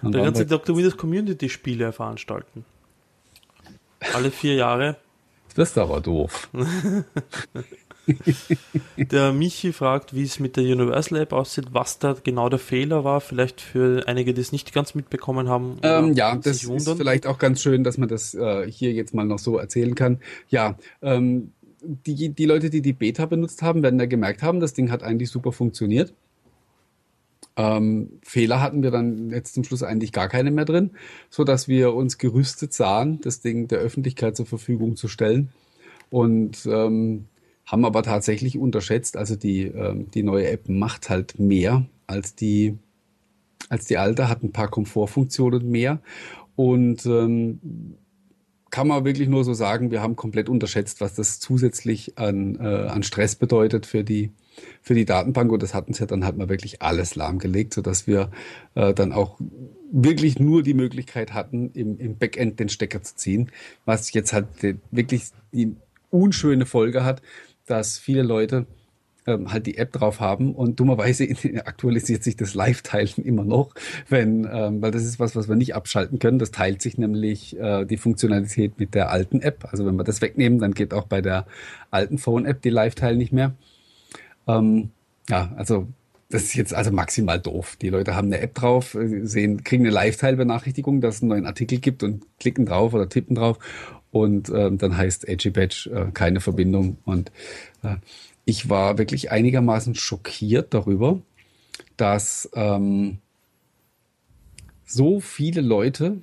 dann da kannst du Dr. Windows Community Spiele veranstalten. Alle vier Jahre. Das ist aber doof. der Michi fragt, wie es mit der Universal App aussieht, was da genau der Fehler war, vielleicht für einige, die es nicht ganz mitbekommen haben. Ähm, ja, das ist vielleicht auch ganz schön, dass man das äh, hier jetzt mal noch so erzählen kann. Ja, ähm, die, die Leute, die die Beta benutzt haben, werden ja gemerkt haben, das Ding hat eigentlich super funktioniert. Ähm, Fehler hatten wir dann jetzt zum Schluss eigentlich gar keine mehr drin, so dass wir uns gerüstet sahen, das Ding der Öffentlichkeit zur Verfügung zu stellen. Und ähm, haben aber tatsächlich unterschätzt, also die, ähm, die neue App macht halt mehr als die, als die alte, hat ein paar Komfortfunktionen mehr. Und ähm, kann man wirklich nur so sagen, wir haben komplett unterschätzt, was das zusätzlich an, äh, an Stress bedeutet für die, für die Datenbank. Und das hat uns ja dann halt mal wirklich alles lahmgelegt, sodass wir äh, dann auch wirklich nur die Möglichkeit hatten, im, im Backend den Stecker zu ziehen, was jetzt halt die, wirklich die unschöne Folge hat, dass viele Leute ähm, halt die App drauf haben und dummerweise aktualisiert sich das Live-Teilen immer noch, wenn, ähm, weil das ist was, was wir nicht abschalten können. Das teilt sich nämlich äh, die Funktionalität mit der alten App. Also wenn wir das wegnehmen, dann geht auch bei der alten Phone-App die Live-Teil nicht mehr. Ähm, ja, also das ist jetzt also maximal doof. Die Leute haben eine App drauf, äh, sehen, kriegen eine Live-Teil-Benachrichtigung, dass es einen neuen Artikel gibt und klicken drauf oder tippen drauf. Und ähm, dann heißt Edgy Badge äh, keine Verbindung. Und äh, ich war wirklich einigermaßen schockiert darüber, dass ähm, so viele Leute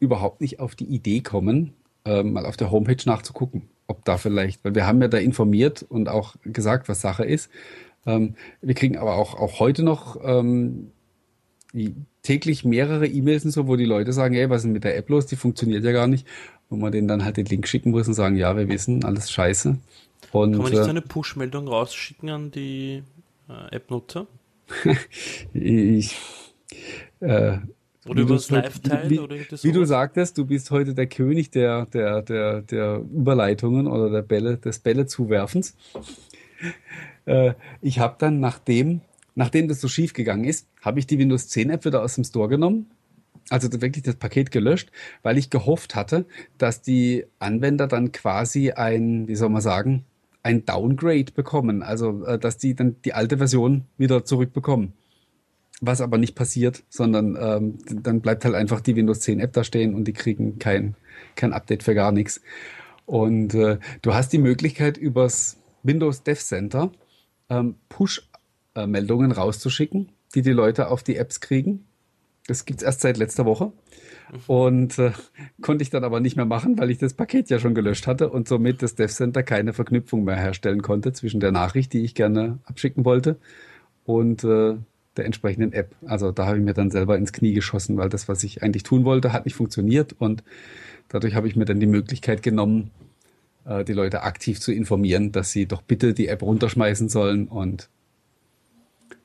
überhaupt nicht auf die Idee kommen, äh, mal auf der Homepage nachzugucken, ob da vielleicht, weil wir haben ja da informiert und auch gesagt, was Sache ist. Ähm, wir kriegen aber auch, auch heute noch ähm, täglich mehrere E-Mails und so, wo die Leute sagen, ey, was ist denn mit der App los? Die funktioniert ja gar nicht. Wo man denen dann halt den Link schicken muss und sagen, ja, wir wissen, alles scheiße. Und, Kann man nicht so äh, eine Push-Meldung rausschicken an die äh, App-Nutzer? ich, äh, oder über das Live-Teil? Wie, wie du sagtest, du bist heute der König der, der, der, der Überleitungen oder der Bälle, des Bälle-Zuwerfens. Äh, ich habe dann, nachdem, nachdem das so schief gegangen ist, habe ich die Windows 10 App wieder aus dem Store genommen. Also wirklich das Paket gelöscht, weil ich gehofft hatte, dass die Anwender dann quasi ein, wie soll man sagen, ein Downgrade bekommen. Also, äh, dass die dann die alte Version wieder zurückbekommen. Was aber nicht passiert, sondern ähm, dann bleibt halt einfach die Windows 10 App da stehen und die kriegen kein, kein Update für gar nichts. Und äh, du hast die Möglichkeit übers Windows Dev Center ähm, Push-Meldungen rauszuschicken, die die Leute auf die Apps kriegen. Das gibt's erst seit letzter Woche. Und äh, konnte ich dann aber nicht mehr machen, weil ich das Paket ja schon gelöscht hatte und somit das Dev Center keine Verknüpfung mehr herstellen konnte zwischen der Nachricht, die ich gerne abschicken wollte, und äh, der entsprechenden App. Also da habe ich mir dann selber ins Knie geschossen, weil das, was ich eigentlich tun wollte, hat nicht funktioniert und dadurch habe ich mir dann die Möglichkeit genommen, äh, die Leute aktiv zu informieren, dass sie doch bitte die App runterschmeißen sollen und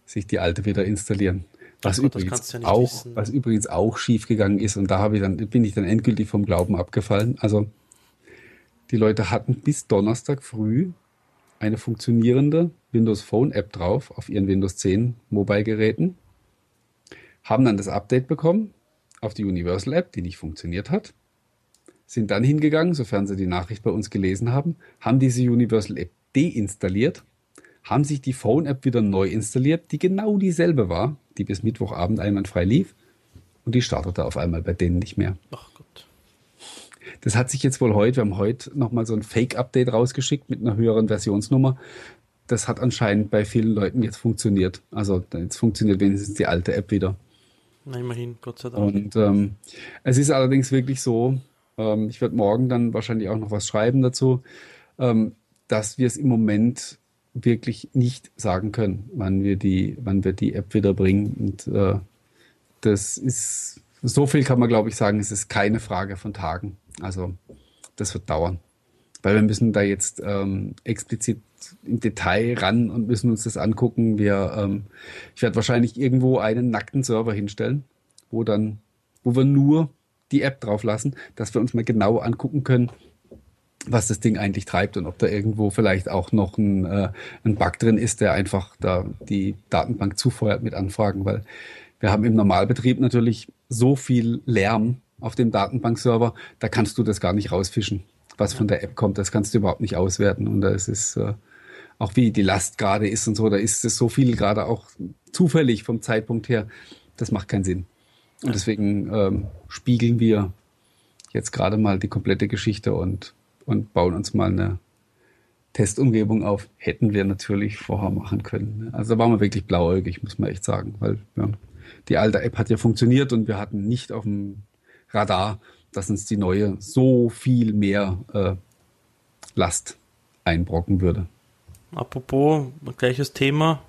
sich die alte wieder installieren. Was, Gott, übrigens, ja auch, wissen. was übrigens auch schiefgegangen ist und da habe ich dann, bin ich dann endgültig vom Glauben abgefallen. Also die Leute hatten bis Donnerstag früh eine funktionierende Windows Phone App drauf auf ihren Windows 10 Mobile-Geräten, haben dann das Update bekommen auf die Universal App, die nicht funktioniert hat, sind dann hingegangen, sofern sie die Nachricht bei uns gelesen haben, haben diese Universal App deinstalliert, haben sich die Phone App wieder neu installiert, die genau dieselbe war, die bis Mittwochabend einwandfrei lief und die startete auf einmal bei denen nicht mehr. Ach. Das hat sich jetzt wohl heute, wir haben heute nochmal so ein Fake-Update rausgeschickt mit einer höheren Versionsnummer. Das hat anscheinend bei vielen Leuten jetzt funktioniert. Also jetzt funktioniert wenigstens die alte App wieder. Na, immerhin, Gott sei Dank. Und ähm, es ist allerdings wirklich so, ähm, ich werde morgen dann wahrscheinlich auch noch was schreiben dazu, ähm, dass wir es im Moment wirklich nicht sagen können, wann wir die, wann wir die App wieder bringen. Und äh, das ist, so viel kann man glaube ich sagen, es ist keine Frage von Tagen. Also das wird dauern. Weil wir müssen da jetzt ähm, explizit im Detail ran und müssen uns das angucken. Wir, ähm, ich werde wahrscheinlich irgendwo einen nackten Server hinstellen, wo dann, wo wir nur die App drauf lassen, dass wir uns mal genau angucken können, was das Ding eigentlich treibt und ob da irgendwo vielleicht auch noch ein, äh, ein Bug drin ist, der einfach da die Datenbank zufeuert mit Anfragen, weil wir haben im Normalbetrieb natürlich so viel Lärm auf dem Datenbankserver, da kannst du das gar nicht rausfischen. Was von der App kommt, das kannst du überhaupt nicht auswerten. Und da ist es äh, auch wie die Last gerade ist und so, da ist es so viel gerade auch zufällig vom Zeitpunkt her, das macht keinen Sinn. Und deswegen ähm, spiegeln wir jetzt gerade mal die komplette Geschichte und, und bauen uns mal eine Testumgebung auf. Hätten wir natürlich vorher machen können. Ne? Also da waren wir wirklich blauäugig, muss man echt sagen, weil ja, die alte App hat ja funktioniert und wir hatten nicht auf dem Radar, dass uns die neue so viel mehr äh, Last einbrocken würde. Apropos gleiches Thema,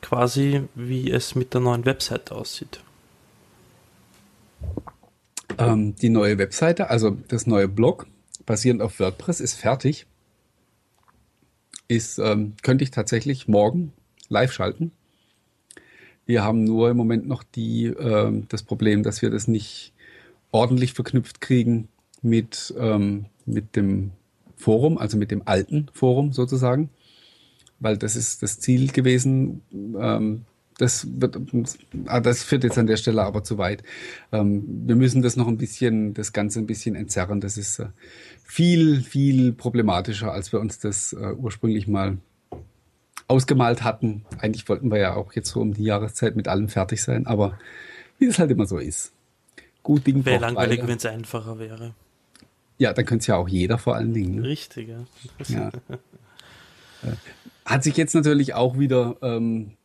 quasi wie es mit der neuen Website aussieht. Ähm, die neue Webseite, also das neue Blog, basierend auf WordPress, ist fertig. Ist, ähm, könnte ich tatsächlich morgen live schalten. Wir haben nur im Moment noch die, ähm, das Problem, dass wir das nicht ordentlich verknüpft kriegen mit, ähm, mit dem Forum, also mit dem alten Forum sozusagen, weil das ist das Ziel gewesen, ähm, das wird, ah, das führt jetzt an der Stelle aber zu weit. Ähm, wir müssen das noch ein bisschen, das Ganze ein bisschen entzerren. Das ist äh, viel, viel problematischer, als wir uns das äh, ursprünglich mal ausgemalt hatten. Eigentlich wollten wir ja auch jetzt so um die Jahreszeit mit allem fertig sein, aber wie das halt immer so ist. Gut Ding Wäre langweilig, wenn es einfacher wäre. Ja, dann könnte es ja auch jeder vor allen Dingen. Ne? Richtig, ja. ja. Äh, hat sich jetzt natürlich auch wieder ähm,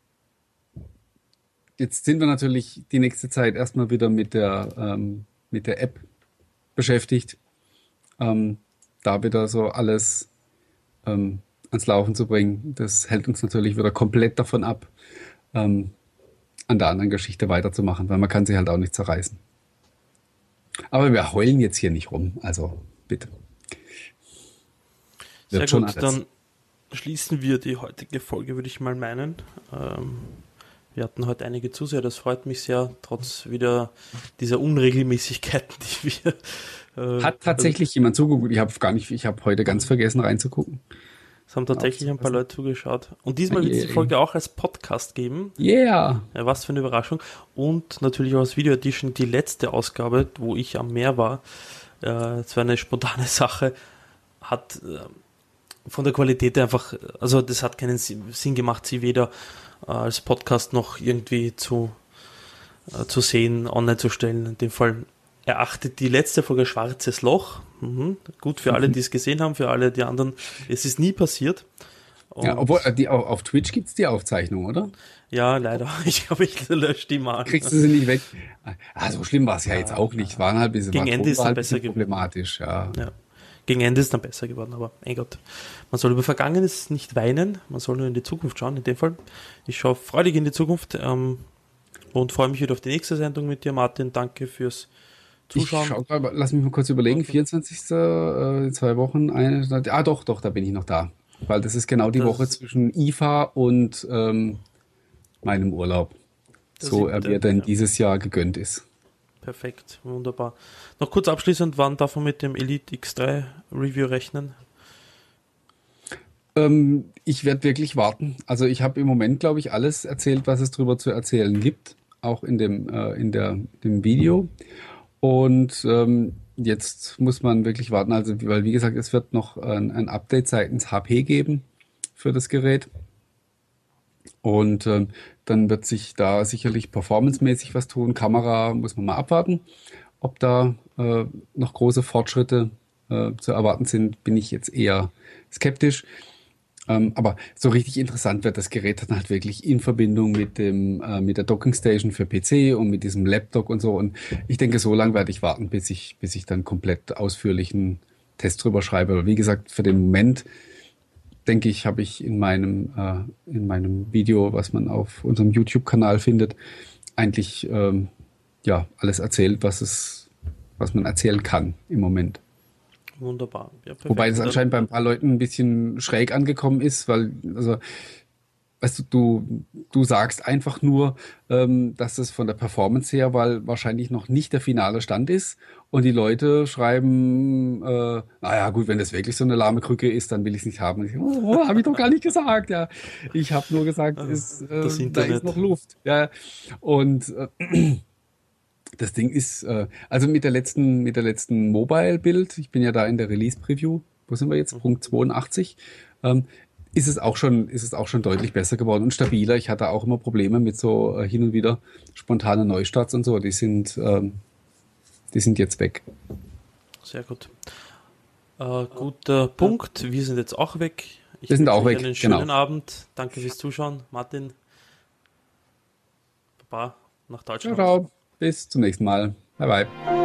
jetzt sind wir natürlich die nächste Zeit erstmal wieder mit der, ähm, mit der App beschäftigt. Ähm, da wieder so alles ähm, ans Laufen zu bringen. Das hält uns natürlich wieder komplett davon ab, ähm, an der anderen Geschichte weiterzumachen, weil man kann sie halt auch nicht zerreißen. Aber wir heulen jetzt hier nicht rum, also bitte. Wird Sehr gut, dann schließen wir die heutige Folge, würde ich mal meinen. Ähm, wir hatten heute einige Zuseher, das freut mich sehr, trotz wieder dieser Unregelmäßigkeiten, die wir. Äh, Hat tatsächlich jemand zugeguckt? Ich habe gar nicht, ich habe heute ganz vergessen reinzugucken. Es haben tatsächlich ein paar Leute zugeschaut. Und diesmal wird es die Folge auch als Podcast geben. Yeah! Ja, was für eine Überraschung. Und natürlich auch als Video Edition die letzte Ausgabe, wo ich am Meer war. Äh, es war eine spontane Sache. Hat äh, von der Qualität einfach, also das hat keinen Sinn gemacht, sie weder äh, als Podcast noch irgendwie zu, zu sehen, online zu stellen. In dem Fall erachtet die letzte Folge Schwarzes Loch. Mhm. Gut für alle, die es gesehen haben, für alle die anderen. Es ist nie passiert. Und ja, obwohl äh, die, auf Twitch gibt es die Aufzeichnung, oder? Ja, leider. Ich glaube, ich lösche die mal. Kriegst du sie nicht weg? Ah, so schlimm war es ja, ja, jetzt auch nicht. Waren halt ein bisschen, Gegen Ende ist halt besser problematisch, ja. ja. Gegen Ende ist dann besser geworden, aber mein Gott. Man soll über Vergangenes nicht weinen, man soll nur in die Zukunft schauen, in dem Fall. Ich schaue freudig in die Zukunft ähm, und freue mich wieder auf die nächste Sendung mit dir, Martin. Danke fürs Zuschauen. Grad, lass mich mal kurz überlegen, 24. Äh, zwei Wochen, eine, ah doch, doch, da bin ich noch da. Weil das ist genau die das Woche zwischen IFA und ähm, meinem Urlaub. So er mir denn ja. dieses Jahr gegönnt ist. Perfekt, wunderbar. Noch kurz abschließend, wann darf man mit dem Elite X3 Review rechnen? Ähm, ich werde wirklich warten. Also ich habe im Moment, glaube ich, alles erzählt, was es darüber zu erzählen gibt, auch in dem, äh, in der, dem Video. Und ähm, jetzt muss man wirklich warten, also weil wie gesagt, es wird noch ein, ein Update seitens HP geben für das Gerät. Und ähm, dann wird sich da sicherlich performancemäßig was tun. Kamera muss man mal abwarten. Ob da äh, noch große Fortschritte äh, zu erwarten sind, bin ich jetzt eher skeptisch. Ähm, aber so richtig interessant wird das Gerät dann halt wirklich in Verbindung mit dem äh, mit der Docking Station für PC und mit diesem Laptop und so. Und ich denke, so lange werde ich warten, bis ich bis ich dann komplett ausführlichen Test drüber schreibe. Aber wie gesagt, für den Moment denke ich, habe ich in meinem äh, in meinem Video, was man auf unserem YouTube-Kanal findet, eigentlich ähm, ja, alles erzählt, was es, was man erzählen kann im Moment. Wunderbar. Ja, Wobei das anscheinend bei ein paar Leuten ein bisschen schräg angekommen ist, weil, also, weißt du, du, du sagst einfach nur, ähm, dass es von der Performance her, weil wahrscheinlich noch nicht der finale Stand ist. Und die Leute schreiben, äh, naja, gut, wenn das wirklich so eine lahme Krücke ist, dann will ich es nicht haben. Ich, oh, oh habe ich doch gar nicht gesagt. Ja, ich habe nur gesagt, ist, äh, da ist noch Luft. Ja, und äh, das Ding ist, äh, also mit der letzten, mit der letzten Mobile-Bild, ich bin ja da in der Release-Preview, wo sind wir jetzt? Mhm. Punkt 82. Ähm, ist es auch schon, ist es auch schon deutlich besser geworden und stabiler. Ich hatte auch immer Probleme mit so äh, hin und wieder spontanen Neustarts und so. Die sind, ähm, die sind jetzt weg. Sehr gut. Äh, guter Punkt. Wir sind jetzt auch weg. Ich Wir sind auch weg. Einen schönen genau. Abend. Danke fürs Zuschauen. Martin. Baba nach Deutschland. Ciao. Bis zum nächsten Mal. Bye bye.